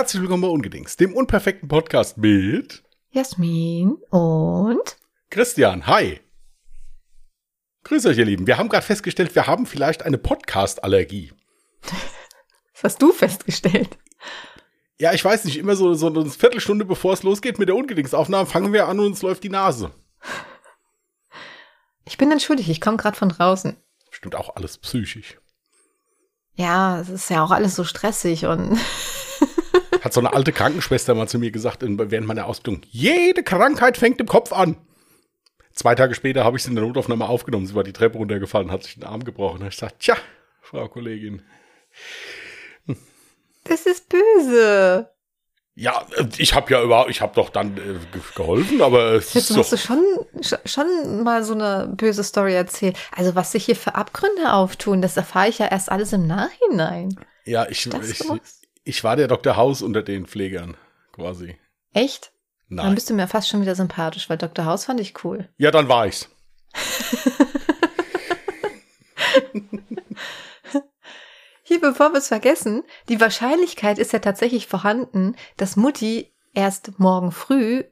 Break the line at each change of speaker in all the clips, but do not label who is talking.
Herzlich willkommen bei Ungedings, dem unperfekten Podcast mit
Jasmin und
Christian. Hi. Grüß euch, ihr Lieben. Wir haben gerade festgestellt, wir haben vielleicht eine Podcast-Allergie.
Was hast du festgestellt?
Ja, ich weiß nicht, immer so, so eine Viertelstunde bevor es losgeht mit der Ungedingsaufnahme, fangen wir an und uns läuft die Nase.
Ich bin entschuldigt, ich komme gerade von draußen.
Stimmt auch alles psychisch.
Ja, es ist ja auch alles so stressig und
Hat so eine alte Krankenschwester mal zu mir gesagt während meiner Ausbildung, jede Krankheit fängt im Kopf an. Zwei Tage später habe ich sie in der Notaufnahme aufgenommen. Sie war die Treppe runtergefallen, hat sich den Arm gebrochen. Da ich gesagt, tja, Frau Kollegin.
das ist böse.
Ja, ich habe ja überhaupt, ich habe doch dann äh, ge- geholfen, aber es
Jetzt
ist
hast
doch,
du schon, sch- schon mal so eine böse Story erzählt. Also was sich hier für Abgründe auftun, das erfahre ich ja erst alles im Nachhinein.
ja, ich,
Das
ich,
muss-
ich war der Dr. Haus unter den Pflegern, quasi.
Echt? Dann
Nein.
bist du mir fast schon wieder sympathisch, weil Dr. House fand ich cool.
Ja, dann war ich's.
Hier, bevor wir es vergessen, die Wahrscheinlichkeit ist ja tatsächlich vorhanden, dass Mutti erst morgen früh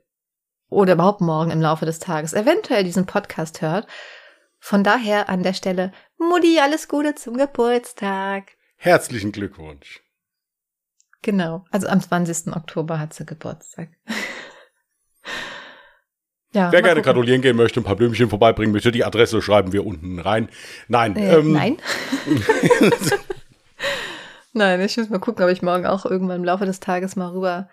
oder überhaupt morgen im Laufe des Tages eventuell diesen Podcast hört. Von daher an der Stelle, Mutti, alles Gute zum Geburtstag.
Herzlichen Glückwunsch.
Genau, also am 20. Oktober hat sie Geburtstag. ja,
Wer gerne
gucken.
gratulieren gehen möchte, ein paar Blümchen vorbeibringen möchte, die Adresse schreiben wir unten rein. Nein,
Äh,
ähm,
nein. Nein, ich muss mal gucken, ob ich morgen auch irgendwann im Laufe des Tages mal rüber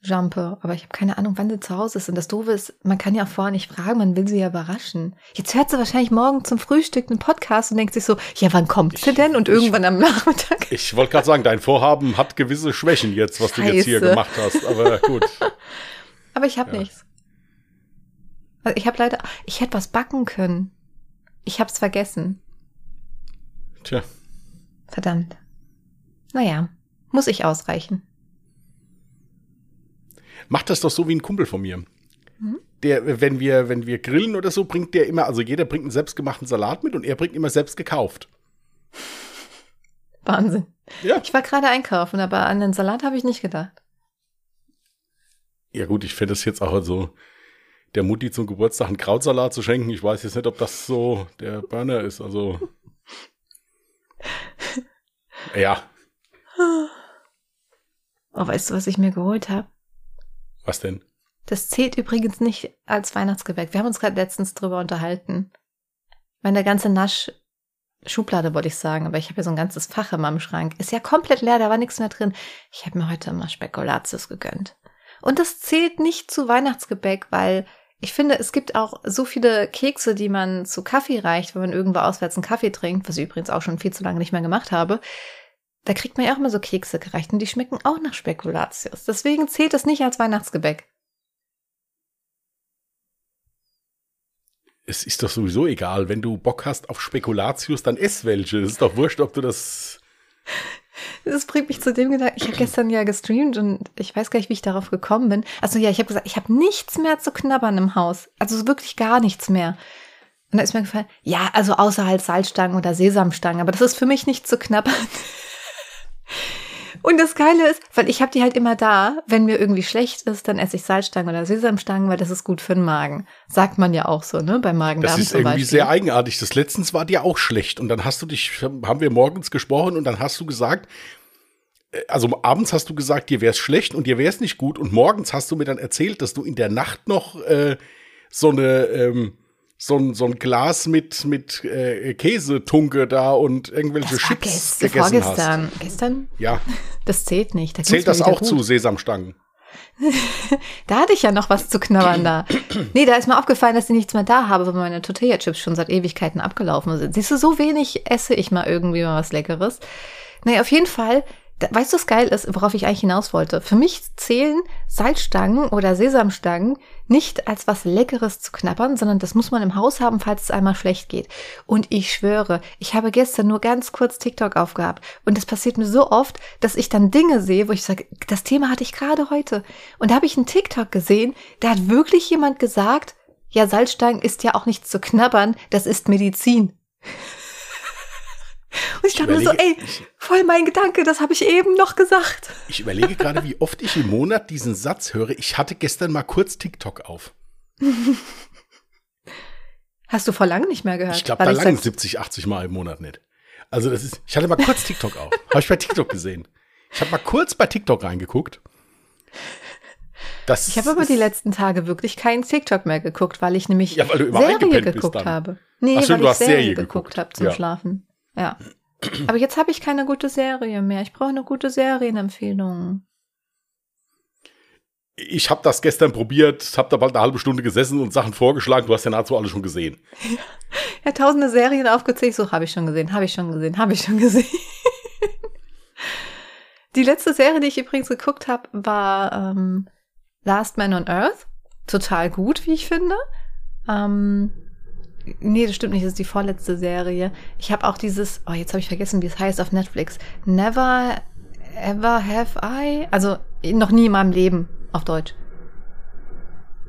jumpe. Aber ich habe keine Ahnung, wann sie zu Hause ist. Und das Doofe ist, man kann ja auch vorher nicht fragen, man will sie ja überraschen. Jetzt hört sie wahrscheinlich morgen zum Frühstück einen Podcast und denkt sich so, ja, wann kommt sie denn? Und irgendwann am Nachmittag.
Ich wollte gerade sagen, dein Vorhaben hat gewisse Schwächen jetzt, was du jetzt hier
Scheiße.
gemacht hast. Aber gut.
Aber ich habe
Ja.
nichts. Also ich habe leider, ich hätte was backen können. Ich habe es vergessen.
Tja,
Verdammt. Naja, muss ich ausreichen.
Mach das doch so wie ein Kumpel von mir.
Mhm.
Der, wenn wir, wenn wir grillen oder so, bringt der immer, also jeder bringt einen selbstgemachten Salat mit und er bringt immer selbst gekauft.
Wahnsinn.
Ja.
Ich war gerade einkaufen, aber an den Salat habe ich nicht gedacht.
Ja gut, ich fände es jetzt auch so, der Mutti zum Geburtstag einen Krautsalat zu schenken. Ich weiß jetzt nicht, ob das so der Burner ist. Also. Ja,
Oh, weißt du, was ich mir geholt habe?
Was denn?
Das zählt übrigens nicht als Weihnachtsgebäck. Wir haben uns gerade letztens drüber unterhalten. Meine ganze Nasch-Schublade wollte ich sagen, aber ich habe ja so ein ganzes Fach in meinem Schrank. Ist ja komplett leer, da war nichts mehr drin. Ich habe mir heute mal Spekulatius gegönnt. Und das zählt nicht zu Weihnachtsgebäck, weil ich finde, es gibt auch so viele Kekse, die man zu Kaffee reicht, wenn man irgendwo auswärts einen Kaffee trinkt, was ich übrigens auch schon viel zu lange nicht mehr gemacht habe. Da kriegt man ja auch immer so Kekse gereicht und die schmecken auch nach Spekulatius. Deswegen zählt es nicht als Weihnachtsgebäck.
Es ist doch sowieso egal, wenn du Bock hast auf Spekulatius, dann ess welche. Es ist doch wurscht, ob du das.
Das bringt mich zu dem Gedanken, ich habe gestern ja gestreamt und ich weiß gar nicht, wie ich darauf gekommen bin. Also ja, ich habe gesagt, ich habe nichts mehr zu knabbern im Haus. Also wirklich gar nichts mehr. Und da ist mir gefallen, ja, also außer halt Salzstangen oder Sesamstangen, aber das ist für mich nicht zu knabbern. Und das Geile ist, weil ich habe die halt immer da, wenn mir irgendwie schlecht ist, dann esse ich Salzstangen oder Sesamstangen, weil das ist gut für den Magen. Sagt man ja auch so, ne, beim Magen-Darm
Das ist irgendwie
Beispiel.
sehr eigenartig. Das letztens war dir auch schlecht. Und dann hast du dich, haben wir morgens gesprochen und dann hast du gesagt, äh, also abends hast du gesagt, dir wäre es schlecht und dir wäre es nicht gut. Und morgens hast du mir dann erzählt, dass du in der Nacht noch äh, so eine, ähm, so ein, so ein Glas mit, mit äh, Käsetunke da und irgendwelche
das
Chips
gest
gegessen hast.
vorgestern. Gestern?
Ja,
Das zählt nicht. Da
zählt das auch
gut.
zu Sesamstangen?
Da hatte ich ja noch was zu knabbern da. Nee, da ist mir aufgefallen, dass ich nichts mehr da habe, weil meine Tortilla-Chips schon seit Ewigkeiten abgelaufen sind. Siehst du, so wenig esse ich mal irgendwie mal was Leckeres. Naja, auf jeden Fall, weißt du, was geil ist, worauf ich eigentlich hinaus wollte? Für mich zählen Salzstangen oder Sesamstangen nicht als was Leckeres zu knabbern, sondern das muss man im Haus haben, falls es einmal schlecht geht. Und ich schwöre, ich habe gestern nur ganz kurz TikTok aufgehabt. Und das passiert mir so oft, dass ich dann Dinge sehe, wo ich sage, das Thema hatte ich gerade heute. Und da habe ich einen TikTok gesehen, da hat wirklich jemand gesagt, ja, Salzstangen ist ja auch nichts zu knabbern, das ist Medizin. Und ich dachte mir so, ey, voll mein Gedanke, das habe ich eben noch gesagt.
Ich überlege gerade, wie oft ich im Monat diesen Satz höre. Ich hatte gestern mal kurz TikTok auf.
Hast du vor lang nicht mehr gehört?
Ich glaube, da lang 70, 80 Mal im Monat nicht. Also das ist, ich hatte mal kurz TikTok auf. Habe ich bei TikTok gesehen. Ich habe mal kurz bei TikTok reingeguckt.
Das ich habe aber die letzten Tage wirklich keinen TikTok mehr geguckt, weil ich nämlich ja, weil Serie geguckt habe. Nee,
schön,
weil
ich Serie, Serie geguckt
habe zum ja. Schlafen. Ja. Aber jetzt habe ich keine gute Serie mehr. Ich brauche eine gute Serienempfehlung.
Ich habe das gestern probiert, habe da bald eine halbe Stunde gesessen und Sachen vorgeschlagen. Du hast ja nahezu alle schon gesehen.
Ja, tausende Serien aufgezählt. So, habe ich schon gesehen, habe ich schon gesehen, habe ich schon gesehen. die letzte Serie, die ich übrigens geguckt habe, war ähm, Last Man on Earth. Total gut, wie ich finde. Ähm, nee, das stimmt nicht, das ist die vorletzte Serie. Ich habe auch dieses, oh, jetzt habe ich vergessen, wie es heißt auf Netflix. Never Ever Have I? Also noch nie in meinem Leben auf Deutsch.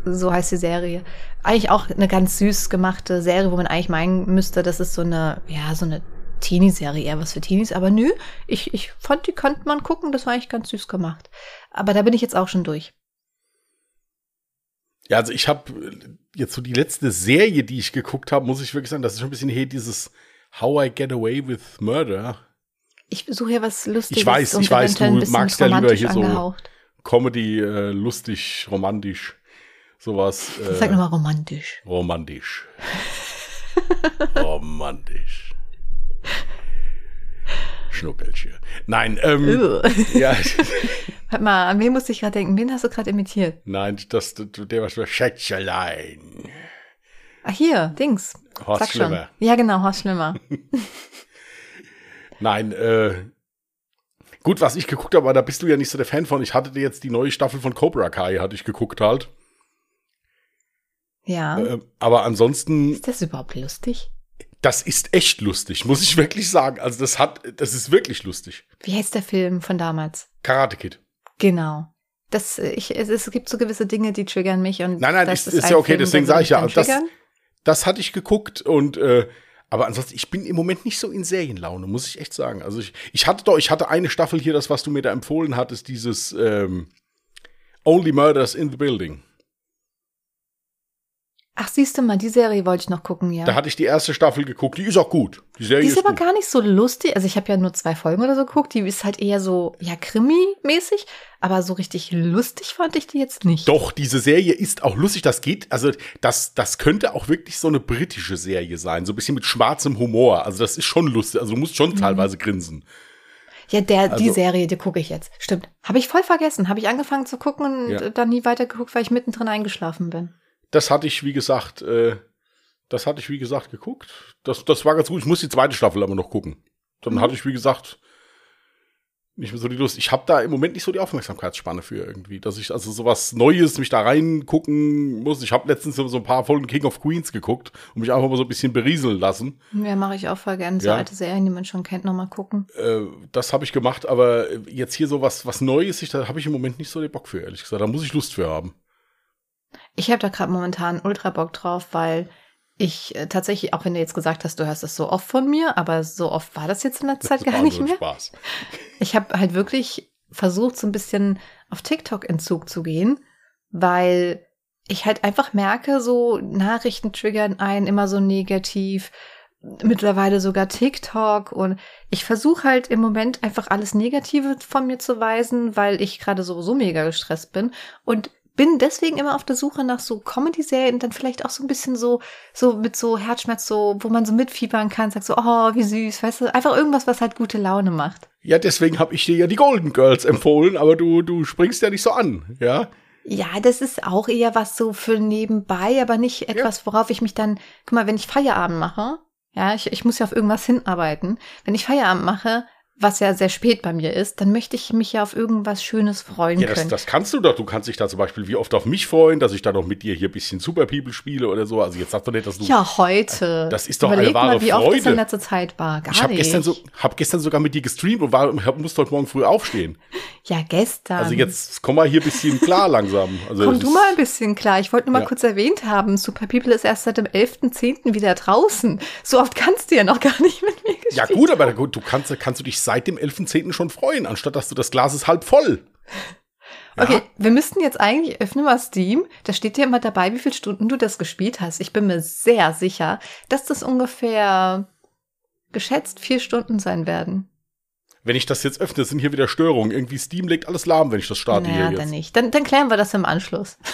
So heißt die Serie. Eigentlich auch eine ganz süß gemachte Serie, wo man eigentlich meinen müsste, das ist so eine, ja, so eine Teenie-Serie, eher was für Teenies. Aber nö, ich, ich fand, die könnte man gucken, das war eigentlich ganz süß gemacht. Aber da bin ich jetzt auch schon durch.
Ja, also ich habe jetzt so die letzte Serie, die ich geguckt habe, muss ich wirklich sagen, das ist schon ein bisschen hier dieses How I Get Away with Murder.
Ich suche hier was Lustiges.
Ich weiß, ich weiß, du magst ja lieber hier angehaucht. so Comedy, äh, lustig, romantisch, sowas.
Äh, Sag nochmal romantisch.
Romantisch. romantisch. Schnuckelchen. Nein, ähm, ja.
Warte mal, an wen musste ich gerade denken? Wen hast du gerade imitiert?
Nein, das, der war schon Schätzelein.
Ach, hier, Dings.
Horst Sag Schlimmer.
Schon. Ja, genau, Horst Schlimmer.
Nein, äh, Gut, was ich geguckt habe, aber da bist du ja nicht so der Fan von. Ich hatte dir jetzt die neue Staffel von Cobra Kai, hatte ich geguckt halt.
Ja.
Äh, aber ansonsten.
Ist das überhaupt lustig?
Das ist echt lustig, muss ich wirklich sagen. Also das hat, das ist wirklich lustig.
Wie heißt der Film von damals?
Karate Kid.
Genau. Das, ich, es, es gibt so gewisse Dinge, die triggern mich und.
Nein, nein, das ist, ist ja okay, Film, deswegen sage ich ja. Das, das hatte ich geguckt und äh, aber ansonsten, ich bin im Moment nicht so in Serienlaune, muss ich echt sagen. Also ich, ich hatte doch, ich hatte eine Staffel hier, das, was du mir da empfohlen hattest, dieses ähm, Only Murders in the Building.
Ach, siehst du mal, die Serie wollte ich noch gucken, ja.
Da hatte ich die erste Staffel geguckt, die ist auch gut. Die Serie
die ist,
ist
aber
gut.
gar nicht so lustig. Also ich habe ja nur zwei Folgen oder so geguckt. Die ist halt eher so, ja, Krimi-mäßig. Aber so richtig lustig fand ich die jetzt nicht.
Doch, diese Serie ist auch lustig. Das geht, also das, das könnte auch wirklich so eine britische Serie sein. So ein bisschen mit schwarzem Humor. Also das ist schon lustig. Also du musst schon mhm. teilweise grinsen.
Ja, der, also, die Serie, die gucke ich jetzt. Stimmt. Habe ich voll vergessen. Habe ich angefangen zu gucken und ja. dann nie weitergeguckt, weil ich mittendrin eingeschlafen bin.
Das hatte ich, wie gesagt, äh, das hatte ich, wie gesagt, geguckt. Das, das war ganz gut. Ich muss die zweite Staffel aber noch gucken. Dann mhm. hatte ich, wie gesagt, nicht mehr so die Lust. Ich habe da im Moment nicht so die Aufmerksamkeitsspanne für irgendwie, dass ich also sowas Neues mich da reingucken muss. Ich habe letztens so ein paar Folgen King of Queens geguckt und mich einfach mal so ein bisschen berieseln lassen.
Ja, mache ich auch voll gerne. So ja. alte Serien, die man schon kennt, nochmal gucken.
Äh, das habe ich gemacht, aber jetzt hier so was, was Neues, ich, da habe ich im Moment nicht so den Bock für, ehrlich gesagt. Da muss ich Lust für haben.
Ich habe da gerade momentan ultra Bock drauf, weil ich äh, tatsächlich, auch wenn du jetzt gesagt hast, du hörst das so oft von mir, aber so oft war das jetzt in der Zeit gar nicht mehr.
Spaß.
Ich habe halt wirklich versucht, so ein bisschen auf TikTok-Entzug zu gehen, weil ich halt einfach merke, so Nachrichten triggern einen immer so negativ, mittlerweile sogar TikTok und ich versuche halt im Moment einfach alles Negative von mir zu weisen, weil ich gerade sowieso mega gestresst bin und bin deswegen immer auf der Suche nach so Comedy-Serien, dann vielleicht auch so ein bisschen so, so mit so Herzschmerz, so, wo man so mitfiebern kann, sagt so, oh, wie süß, weißt du, einfach irgendwas, was halt gute Laune macht.
Ja, deswegen habe ich dir ja die Golden Girls empfohlen, aber du, du springst ja nicht so an, ja?
Ja, das ist auch eher was so für nebenbei, aber nicht etwas, worauf ich mich dann, guck mal, wenn ich Feierabend mache, ja, ich, ich muss ja auf irgendwas hinarbeiten. Wenn ich Feierabend mache, was ja sehr spät bei mir ist, dann möchte ich mich ja auf irgendwas Schönes freuen
ja, das,
können.
das kannst du doch. Du kannst dich da zum Beispiel wie oft auf mich freuen, dass ich da noch mit dir hier ein bisschen Super People spiele oder so. Also jetzt sagst du nicht, dass du.
Ja, heute.
Das ist doch Überleg eine wahre
mal, wie
Freude.
oft das in letzter Zeit war. Gar
ich habe
gestern,
so, hab gestern sogar mit dir gestreamt und war, musste heute Morgen früh aufstehen.
Ja, gestern.
Also jetzt komm mal hier ein bisschen klar langsam. Also
Komm du mal ein bisschen klar. Ich wollte nur mal
Ja.
kurz erwähnt haben, Super People ist erst seit dem 11.10. wieder draußen. So oft kannst du ja noch gar nicht mit mir gespielt
Ja gut, aber gut, du kannst, kannst du dich seit dem 11.10. schon freuen, anstatt dass du das Glas ist halb voll. Ja?
Okay, wir müssten jetzt eigentlich öffnen mal Steam. Da steht ja immer dabei, wie viele Stunden du das gespielt hast. Ich bin mir sehr sicher, dass das ungefähr geschätzt vier Stunden sein werden.
Wenn ich das jetzt öffne, sind hier wieder Störungen. Irgendwie Steam legt alles lahm, wenn ich das starte
naja,
hier
dann
jetzt.
nicht. Dann, dann klären wir das im Anschluss.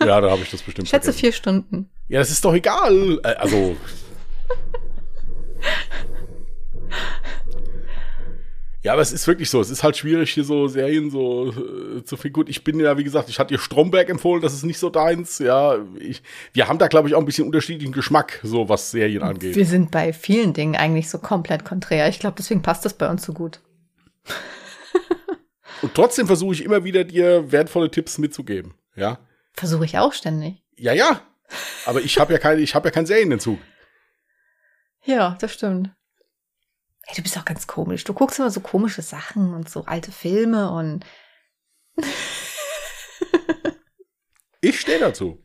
Ja, da habe ich das bestimmt
Ich schätze
vergessen.
vier Stunden.
Ja, das ist doch egal. Äh, Also. Ja, aber es ist wirklich so. Es ist halt schwierig, hier so Serien so äh, zu finden. Gut, ich bin ja, wie gesagt, ich hatte dir Stromberg empfohlen, das ist nicht so deins. Ja, ich, wir haben da, glaube ich, auch ein bisschen unterschiedlichen Geschmack, so was Serien angeht.
Wir sind bei vielen Dingen eigentlich so komplett konträr. Ich glaube, deswegen passt das bei uns so gut.
Und trotzdem versuche ich immer wieder, dir wertvolle Tipps mitzugeben. Ja,
Versuche ich auch ständig.
ja, ja. Aber ich habe ja keine, ich habe ja keinen Serienentzug.
Ja, das stimmt. Hey, du bist auch ganz komisch. Du guckst immer so komische Sachen und so alte Filme und
Ich stehe dazu.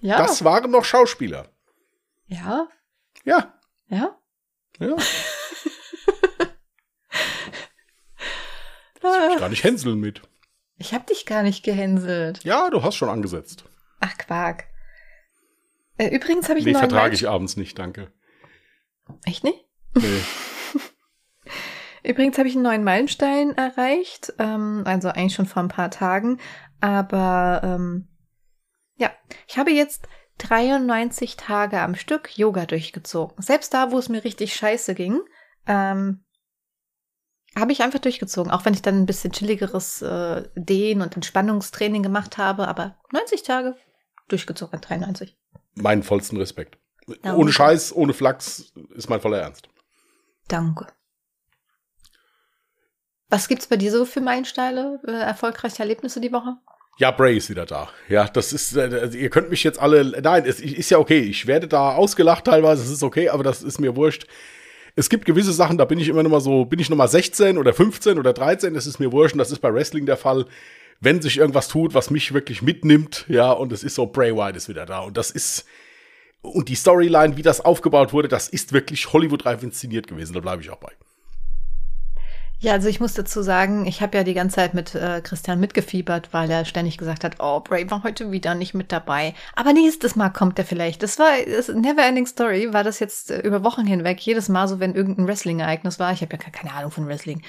ja.
Das waren noch Schauspieler.
ja,
Ja,
ja.
ja. Ich gar nicht hänseln mit.
Ich hab dich gar nicht gehänselt.
Ja, du hast schon angesetzt.
Ach, Quark. Äh, übrigens habe ich
Nee, vertrage ich abends nicht, danke.
Echt nicht?
Nee.
Übrigens habe ich einen neuen Meilenstein erreicht, ähm, also eigentlich schon vor ein paar Tagen. Aber ähm, ja, ich habe jetzt 93 Tage am Stück Yoga durchgezogen. Selbst da, wo es mir richtig scheiße ging, ähm, habe ich einfach durchgezogen. Auch wenn ich dann ein bisschen chilligeres äh, Dehn- und Entspannungstraining gemacht habe. Aber 90 Tage durchgezogen, 93.
Meinen vollsten Respekt.
Ja,
ohne. Scheiß, ohne Flachs ist mein voller Ernst.
Danke. Was gibt's bei dir so für Meilensteine, äh, erfolgreiche Erlebnisse die Woche?
Ja, Bray ist wieder da. Ja, das ist, äh, also ihr könnt mich jetzt alle, nein, es ist ja okay. Ich werde da ausgelacht teilweise, es ist okay, aber das ist mir wurscht. Es gibt gewisse Sachen, da bin ich immer noch mal so, bin ich noch mal 16 oder 15 oder 13, das ist mir wurscht und das ist bei Wrestling der Fall. Wenn sich irgendwas tut, was mich wirklich mitnimmt, ja, und es ist so, Bray Wyatt ist wieder da und das ist, und die Storyline, wie das aufgebaut wurde, das ist wirklich Hollywood-reif inszeniert gewesen, da bleibe ich auch bei.
Ja, also ich muss dazu sagen, ich habe ja die ganze Zeit mit äh, Christian mitgefiebert, weil er ständig gesagt hat, oh, Bray war heute wieder nicht mit dabei. Aber nächstes Mal kommt er vielleicht. Das war das Never Ending Story, war das jetzt äh, über Wochen hinweg. Jedes Mal so, wenn irgendein Wrestling-Ereignis war. Ich habe ja ke- keine Ahnung von Wrestling.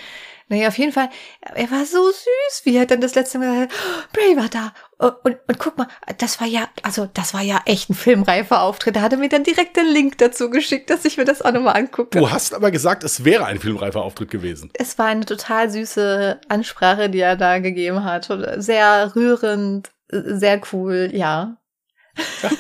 Naja, auf jeden Fall, er war so süß, wie er dann das letzte Mal gesagt hat, oh, Bray war da. Und, und, und guck mal, das war ja, also das war ja echt ein filmreifer Auftritt. Da hat er mir dann direkt den Link dazu geschickt, dass ich mir das auch nochmal angucke.
Du hast aber gesagt, es wäre ein filmreifer Auftritt gewesen.
Es war eine total süße Ansprache, die er da gegeben hat. Sehr rührend, sehr cool, ja.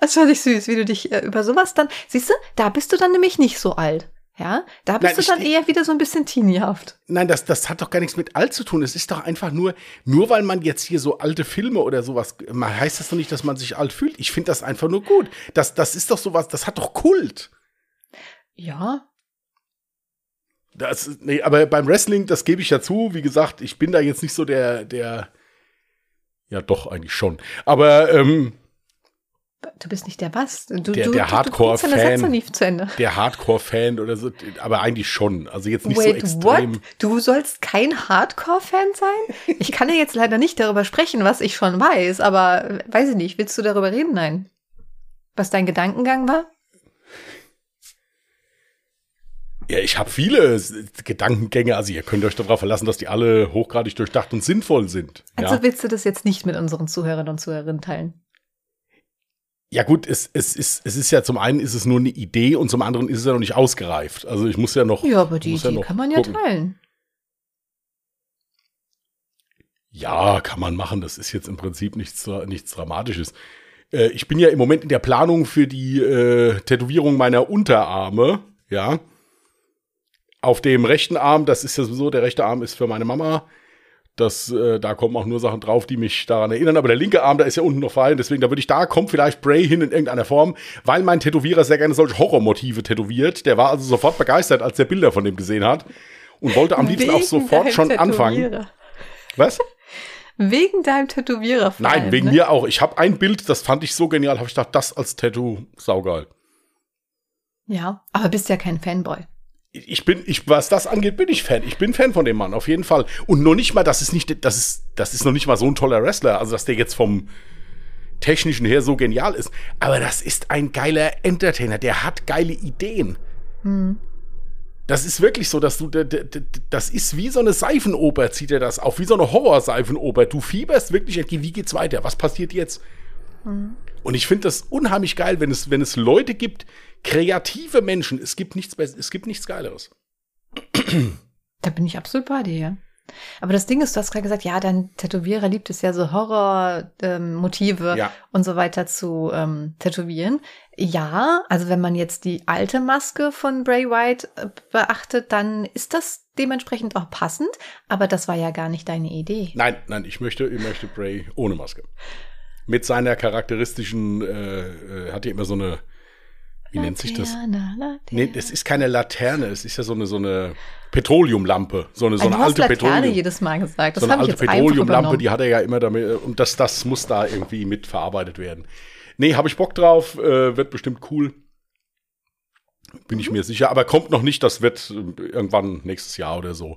Das fand ich süß, wie du dich äh, über sowas dann. Siehst du, da bist du dann nämlich nicht so alt. Ja, da bist
Nein,
du dann
ich-
eher wieder so ein bisschen teeniehaft.
Nein, das, das hat doch gar nichts mit alt zu tun. Es ist doch einfach nur, nur weil man jetzt hier so alte Filme oder sowas, man heißt das doch nicht, dass man sich alt fühlt. Ich finde das einfach nur gut. Das, das ist doch sowas, das hat doch Kult.
Ja.
Das, nee, aber beim Wrestling, das gebe ich ja zu. Wie gesagt, ich bin da jetzt nicht so der, der, ja doch, eigentlich schon. Aber ähm,
Du bist nicht der was? Du,
Der- der Hardcore-Fan. Der Hardcore-Fan oder so, aber eigentlich schon. Also jetzt nicht
Wait,
so extrem.
what? Du sollst kein Hardcore-Fan sein? Ich kann ja jetzt leider nicht darüber sprechen, was ich schon weiß, aber weiß ich nicht. Willst du darüber reden? Nein. Was dein Gedankengang war?
Ja, ich habe viele Gedankengänge. Also ihr könnt euch darauf verlassen, dass die alle hochgradig durchdacht und sinnvoll sind.
Also
ja.
willst du das jetzt nicht mit unseren Zuhörern und Zuhörerinnen teilen?
Ja gut, es, es, ist, es ist ja zum einen ist es nur eine Idee und zum anderen ist es ja noch nicht ausgereift. Also ich muss ja noch.
Ja, aber die
ja
Idee
noch
kann man ja
gucken.
teilen.
Ja, kann man machen. Das ist jetzt im Prinzip nichts, nichts Dramatisches. Äh, ich bin ja im Moment in der Planung für die äh, Tätowierung meiner Unterarme. Ja. Auf dem rechten Arm, das ist ja sowieso, der rechte Arm ist für meine Mama. Das, äh, da kommen auch nur Sachen drauf, die mich daran erinnern. Aber der linke Arm, da ist ja unten noch frei. Und deswegen, da würde ich, da kommt vielleicht Bray hin in irgendeiner Form, weil mein Tätowierer sehr gerne solche Horrormotive tätowiert. Der war also sofort begeistert, als der Bilder von dem gesehen hat. und wollte am liebsten auch sofort schon anfangen. Was?
Wegen deinem Tätowierer. vor
Nein,
allem,
wegen
ne?
mir auch. Ich habe ein Bild, das fand ich so genial, habe ich gedacht, das als Tattoo saugeil.
Ja, aber bist ja kein Fanboy.
Ich bin, ich, was das angeht, bin ich Fan. Ich bin Fan von dem Mann, auf jeden Fall. Und noch nicht mal, das ist nicht, das ist, das ist noch nicht mal so ein toller Wrestler, also dass der jetzt vom technischen her so genial ist. Aber das ist ein geiler Entertainer, der hat geile Ideen. Das ist wirklich so, dass du, das ist wie so eine Seifenoper, zieht er das auf, wie so eine Horrorseifenoper. Du fieberst wirklich entgegen, wie geht's weiter? Was passiert jetzt? Und ich finde das unheimlich geil, wenn es, wenn es Leute gibt, kreative Menschen, es gibt nichts, es gibt nichts Geileres.
Da bin ich absolut bei dir. ja. Aber das Ding ist, du hast gerade gesagt, ja, dein Tätowierer liebt es ja so Horror-Motive ähm,
Ja.
und so weiter zu ähm, tätowieren. Ja, also wenn man jetzt die alte Maske von Bray Wyatt äh, beachtet, dann ist das dementsprechend auch passend. Aber das war ja gar nicht deine Idee.
Nein, nein, ich möchte, ich möchte Bray ohne Maske. Mit seiner charakteristischen, äh, äh, hat er immer so eine, wie nennt sich das?
Laterne, Laterne.
Nee, das ist keine Laterne, es ist ja so eine, so eine Petroleumlampe, so eine, so
Ah,
eine
hast
alte
Laterne
Petroleum.
jedes Mal gesagt. Das
so eine alte Petroleumlampe, die hat er ja immer damit, äh, und das, das muss da irgendwie mit verarbeitet werden. Nee, habe ich Bock drauf, äh, wird bestimmt cool. Bin
Mhm.
ich mir sicher, aber kommt noch nicht, das wird äh, irgendwann nächstes Jahr oder so.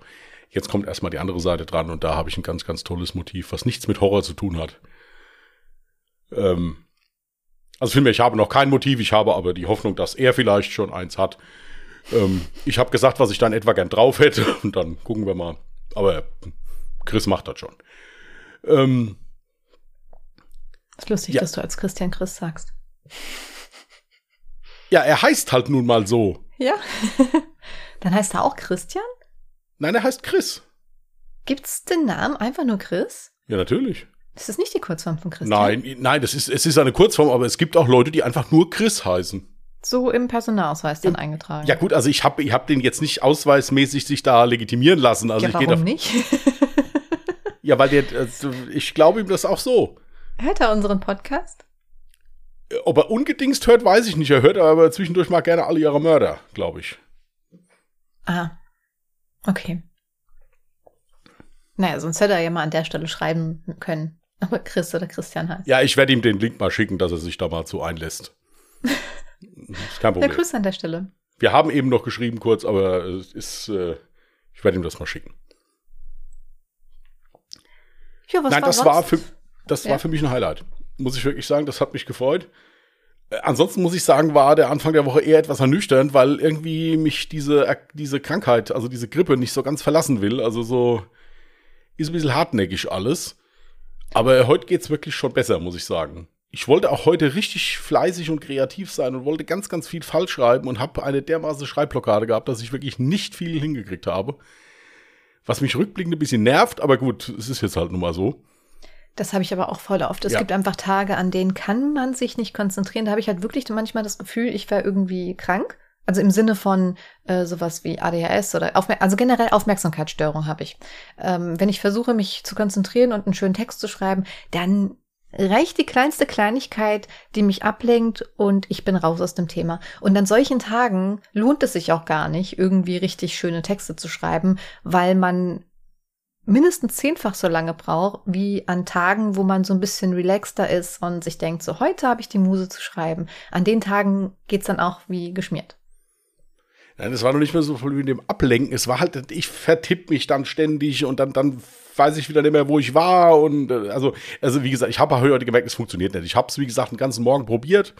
Jetzt kommt erstmal die andere Seite dran und da habe ich ein ganz, ganz tolles Motiv, was nichts mit Horror zu tun hat. Ähm, also vielmehr, ich habe noch kein Motiv, ich habe aber die Hoffnung, dass er vielleicht schon eins hat. Ähm, ich habe gesagt, was ich dann etwa gern drauf hätte und dann gucken wir mal. Aber Chris macht das schon. Ähm,
ist lustig,
Ja.
dass du als Christian Chris sagst.
ja, er heißt halt nun mal so.
Ja. Dann heißt er auch Christian?
Nein, er heißt Chris.
Gibt's den Namen einfach nur Chris?
Ja, natürlich.
Ist das nicht die Kurzform von Christian?
Nein, nein, das ist, es ist eine Kurzform, aber es gibt auch Leute, die einfach nur Chris heißen.
So im Personalausweis dann eingetragen.
Ja gut, also ich habe ich hab den jetzt nicht ausweismäßig sich da legitimieren lassen. Also
ja,
ich gehe
warum nicht?
ja, weil der, also ich glaube ihm das auch so.
Hört er unseren Podcast?
Ob er ungedingst hört, weiß ich nicht. Er hört aber zwischendurch mal gerne alle ihre Mörder, glaube ich.
Ah, okay. Naja, sonst hätte er ja mal an der Stelle schreiben können, aber Chris oder Christian heißt.
Ja, ich werde ihm den Link mal schicken, dass er sich da mal zu einlässt. ist kein
Ja,
Problem.
Grüße an der Stelle.
Wir haben eben noch geschrieben kurz, aber es ist, äh, ich werde ihm das mal schicken.
Ja, was
Nein,
war
das
sonst?
war für das
Ja.
war für mich ein Highlight. Muss ich wirklich sagen, das hat mich gefreut. Äh, Ansonsten muss ich sagen, war der Anfang der Woche eher etwas ernüchternd, weil irgendwie mich diese, Er- diese Krankheit, also diese Grippe nicht so ganz verlassen will. Also so ist ein bisschen hartnäckig alles. Aber heute geht's wirklich schon besser, muss ich sagen. Ich wollte auch heute richtig fleißig und kreativ sein und wollte ganz, ganz viel falsch schreiben und habe eine dermaßen Schreibblockade gehabt, dass ich wirklich nicht viel hingekriegt habe. Was mich rückblickend ein bisschen nervt, aber gut, es ist jetzt halt nun mal so.
Das habe ich aber auch voll oft. Es
Ja.
gibt einfach Tage, an denen kann man sich nicht konzentrieren. Da habe ich halt wirklich manchmal das Gefühl, ich wäre irgendwie krank. Also im Sinne von äh, sowas wie ADHS oder Aufmer also generell Aufmerksamkeitsstörung habe ich. Ähm, wenn ich versuche, mich zu konzentrieren und einen schönen Text zu schreiben, dann reicht die kleinste Kleinigkeit, die mich ablenkt und ich bin raus aus dem Thema. Und an solchen Tagen lohnt es sich auch gar nicht, irgendwie richtig schöne Texte zu schreiben, weil man mindestens zehnfach so lange braucht, wie an Tagen, wo man so ein bisschen relaxter ist und sich denkt, so heute habe ich die Muse zu schreiben. An den Tagen geht's dann auch wie geschmiert.
Nein, es war noch nicht mehr so voll wie dem Ablenken. Es war halt, ich vertipp mich dann ständig und dann, dann weiß ich wieder nicht mehr, wo ich war. Und äh, also, also wie gesagt, ich habe heute gemerkt, es funktioniert nicht. Ich habe es, wie gesagt, den ganzen Morgen probiert,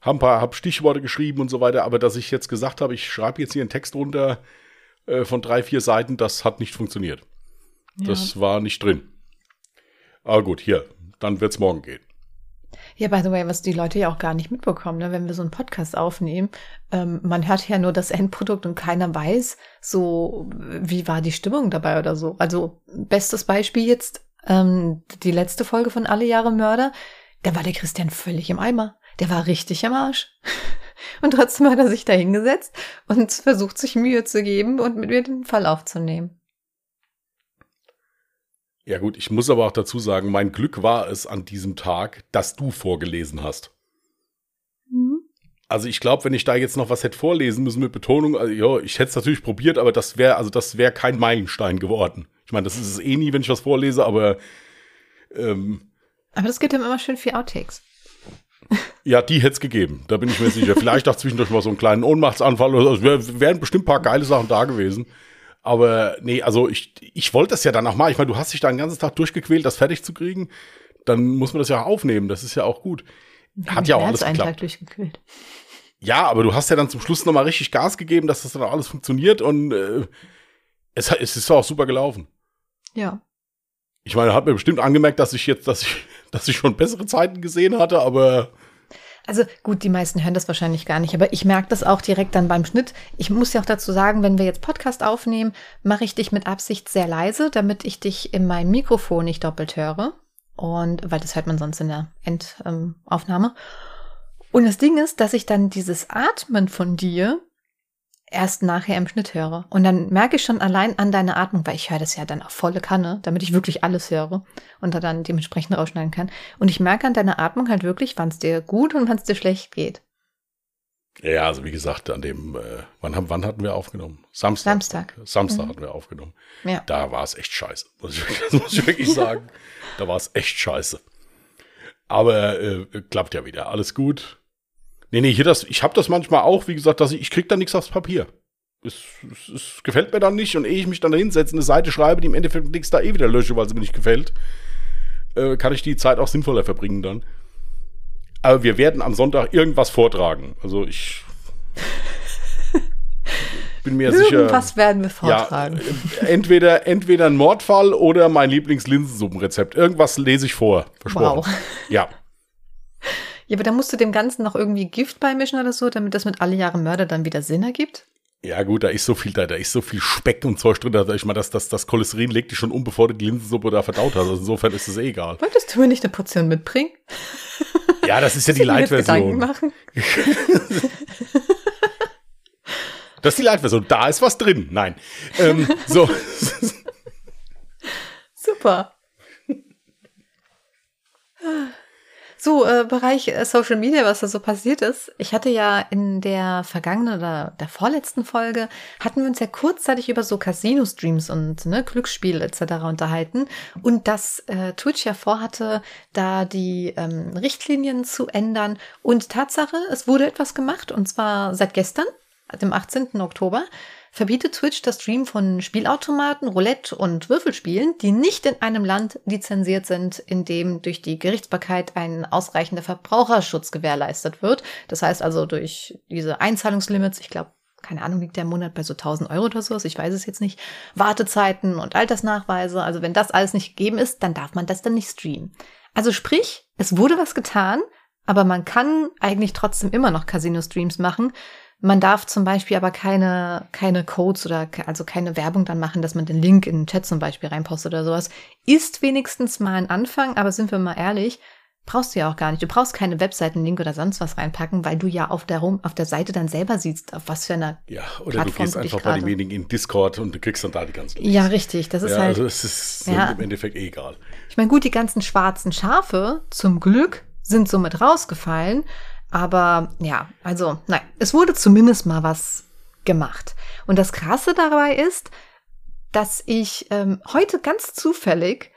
habe ein paar hab Stichworte geschrieben und so weiter, aber dass ich jetzt gesagt habe, ich schreibe jetzt hier einen Text runter äh, von drei, vier Seiten, das hat nicht funktioniert. Das war nicht drin. Aber gut, hier, dann wird's morgen gehen.
Ja, by the way, was die Leute ja auch gar nicht mitbekommen, ne? wenn wir so einen Podcast aufnehmen, ähm, man hört ja nur das Endprodukt und keiner weiß, so wie war die Stimmung dabei oder so. Also bestes Beispiel jetzt ähm, die letzte Folge von Alle Jahre Mörder, da war der Christian völlig im Eimer. Der war richtig im Arsch. Und trotzdem hat er sich da hingesetzt und versucht, sich Mühe zu geben und mit mir den Fall aufzunehmen.
Ja gut, ich muss aber auch dazu sagen, mein Glück war es an diesem Tag, dass du vorgelesen hast.
Mhm.
Also ich glaube, wenn ich da jetzt noch was hätte vorlesen müssen mit Betonung, also ja, ich hätte es natürlich probiert, aber das wäre, also das wäre kein Meilenstein geworden. Ich meine, das ist es eh nie, wenn ich was vorlese, aber ähm,
Aber das gibt ihm immer schön viel Outtakes.
ja, die hätte es gegeben. Da bin ich mir sicher. Vielleicht auch zwischendurch mal so einen kleinen Ohnmachtsanfall oder so. Es wär, wären bestimmt ein paar geile Sachen da gewesen. Aber nee, also ich, ich wollte das ja dann auch mal. Ich meine, du hast dich da den ganzen Tag durchgequält, das fertig zu kriegen. Dann muss man das ja auch aufnehmen. Das ist ja auch gut. Hat ja auch alles geklappt.
Tag durchgekühlt.
Ja, aber du hast ja dann zum Schluss noch mal richtig Gas gegeben, dass das dann auch alles funktioniert und äh, es, es ist auch super gelaufen.
Ja.
Ich meine, hat mir bestimmt angemerkt, dass ich jetzt, dass ich, dass ich schon bessere Zeiten gesehen hatte, aber
Also gut, die meisten hören das wahrscheinlich gar nicht, aber ich merke das auch direkt dann beim Schnitt. Ich muss ja auch dazu sagen, wenn wir jetzt Podcast aufnehmen, mache ich dich mit Absicht sehr leise, damit ich dich in meinem Mikrofon nicht doppelt höre. Und weil das hört man sonst in der Endaufnahme. Ähm, und das Ding ist, dass ich dann dieses Atmen von dir erst nachher im Schnitt höre. Und dann merke ich schon allein an deiner Atmung, weil ich höre das ja dann auf volle Kanne, damit ich wirklich alles höre und da dann dementsprechend rausschneiden kann. Und ich merke an deiner Atmung halt wirklich, wann es dir gut und wann es dir schlecht geht.
ja, also wie gesagt, an dem, äh, wann, haben, wann hatten wir aufgenommen? Samstag.
Samstag.
Samstag
Mhm.
hatten wir aufgenommen.
Ja.
Da war es echt scheiße. Muss ich, das muss ich wirklich sagen. Da war es echt scheiße. Aber äh, klappt ja wieder. Alles gut. Nee, nee, hier das, ich habe das manchmal auch, wie gesagt, dass ich, ich krieg da nichts aufs Papier. Es, es, es gefällt mir dann nicht und ehe ich mich dann da hinsetze, eine Seite schreibe, die im Endeffekt nichts da eh wieder lösche, weil sie mir nicht gefällt, äh, kann ich die Zeit auch sinnvoller verbringen dann. Aber wir werden am Sonntag irgendwas vortragen. Also ich bin mir sicher.
Irgendwas werden wir vortragen.
Ja, äh, entweder, entweder ein Mordfall oder mein Lieblingslinsensuppenrezept. Irgendwas lese ich vor. Versprochen.
Wow.
Ja.
Ja, aber da musst du dem Ganzen noch irgendwie Gift beimischen oder so, damit das mit alle Jahre Mörder dann wieder Sinn ergibt.
Ja, gut, da ist so viel, da, da ist so viel Speck und Zeug drin. Da, ich meine, das, das, das Cholesterin legt dich schon um, bevor du die Linsensuppe da verdaut hast. Also insofern ist es eh egal.
Wolltest du mir nicht eine Portion mitbringen?
Ja, das ist ja die Light-Version.
machen?
Das ist die Light-Version. Da ist was drin. Nein. Ähm, so.
Super. So, äh, Bereich äh, Social Media, was da so passiert ist. Ich hatte ja in der vergangenen oder der vorletzten Folge, hatten wir uns ja kurzzeitig über so Casino-Streams und ne, Glücksspiel etc. unterhalten. Und dass äh, Twitch ja vorhatte, da die ähm, Richtlinien zu ändern. Und Tatsache, es wurde etwas gemacht, und zwar seit gestern, dem 18. Oktober, verbietet Twitch das Stream von Spielautomaten, Roulette und Würfelspielen, die nicht in einem Land lizenziert sind, in dem durch die Gerichtsbarkeit ein ausreichender Verbraucherschutz gewährleistet wird. Das heißt also durch diese Einzahlungslimits, ich glaube, keine Ahnung, liegt der im Monat bei so 1000 Euro oder sowas, ich weiß es jetzt nicht, Wartezeiten und Altersnachweise. Also wenn das alles nicht gegeben ist, dann darf man das dann nicht streamen. Also sprich, es wurde was getan, aber man kann eigentlich trotzdem immer noch Casino-Streams machen. Man darf zum Beispiel aber keine, keine Codes oder also keine Werbung dann machen, dass man den Link in den Chat zum Beispiel reinpostet oder sowas. Ist wenigstens mal ein Anfang, aber sind wir mal ehrlich, brauchst du ja auch gar nicht. Du brauchst keine Webseitenlink oder sonst was reinpacken, weil du ja auf der, Rum, auf der Seite dann selber siehst, auf was für einer.
Ja, oder du
Plattform
gehst
du dich
einfach bei demjenigen in Discord und du kriegst dann da die ganzen Links.
Ja, richtig. Das ist
ja,
halt.
also es ist
Ja.
im Endeffekt eh egal.
Ich meine, gut, die ganzen schwarzen Schafe, zum Glück, sind somit rausgefallen. Aber ja, also, nein, es wurde zumindest mal was gemacht. Und das Krasse dabei ist, dass ich ähm, heute ganz zufällig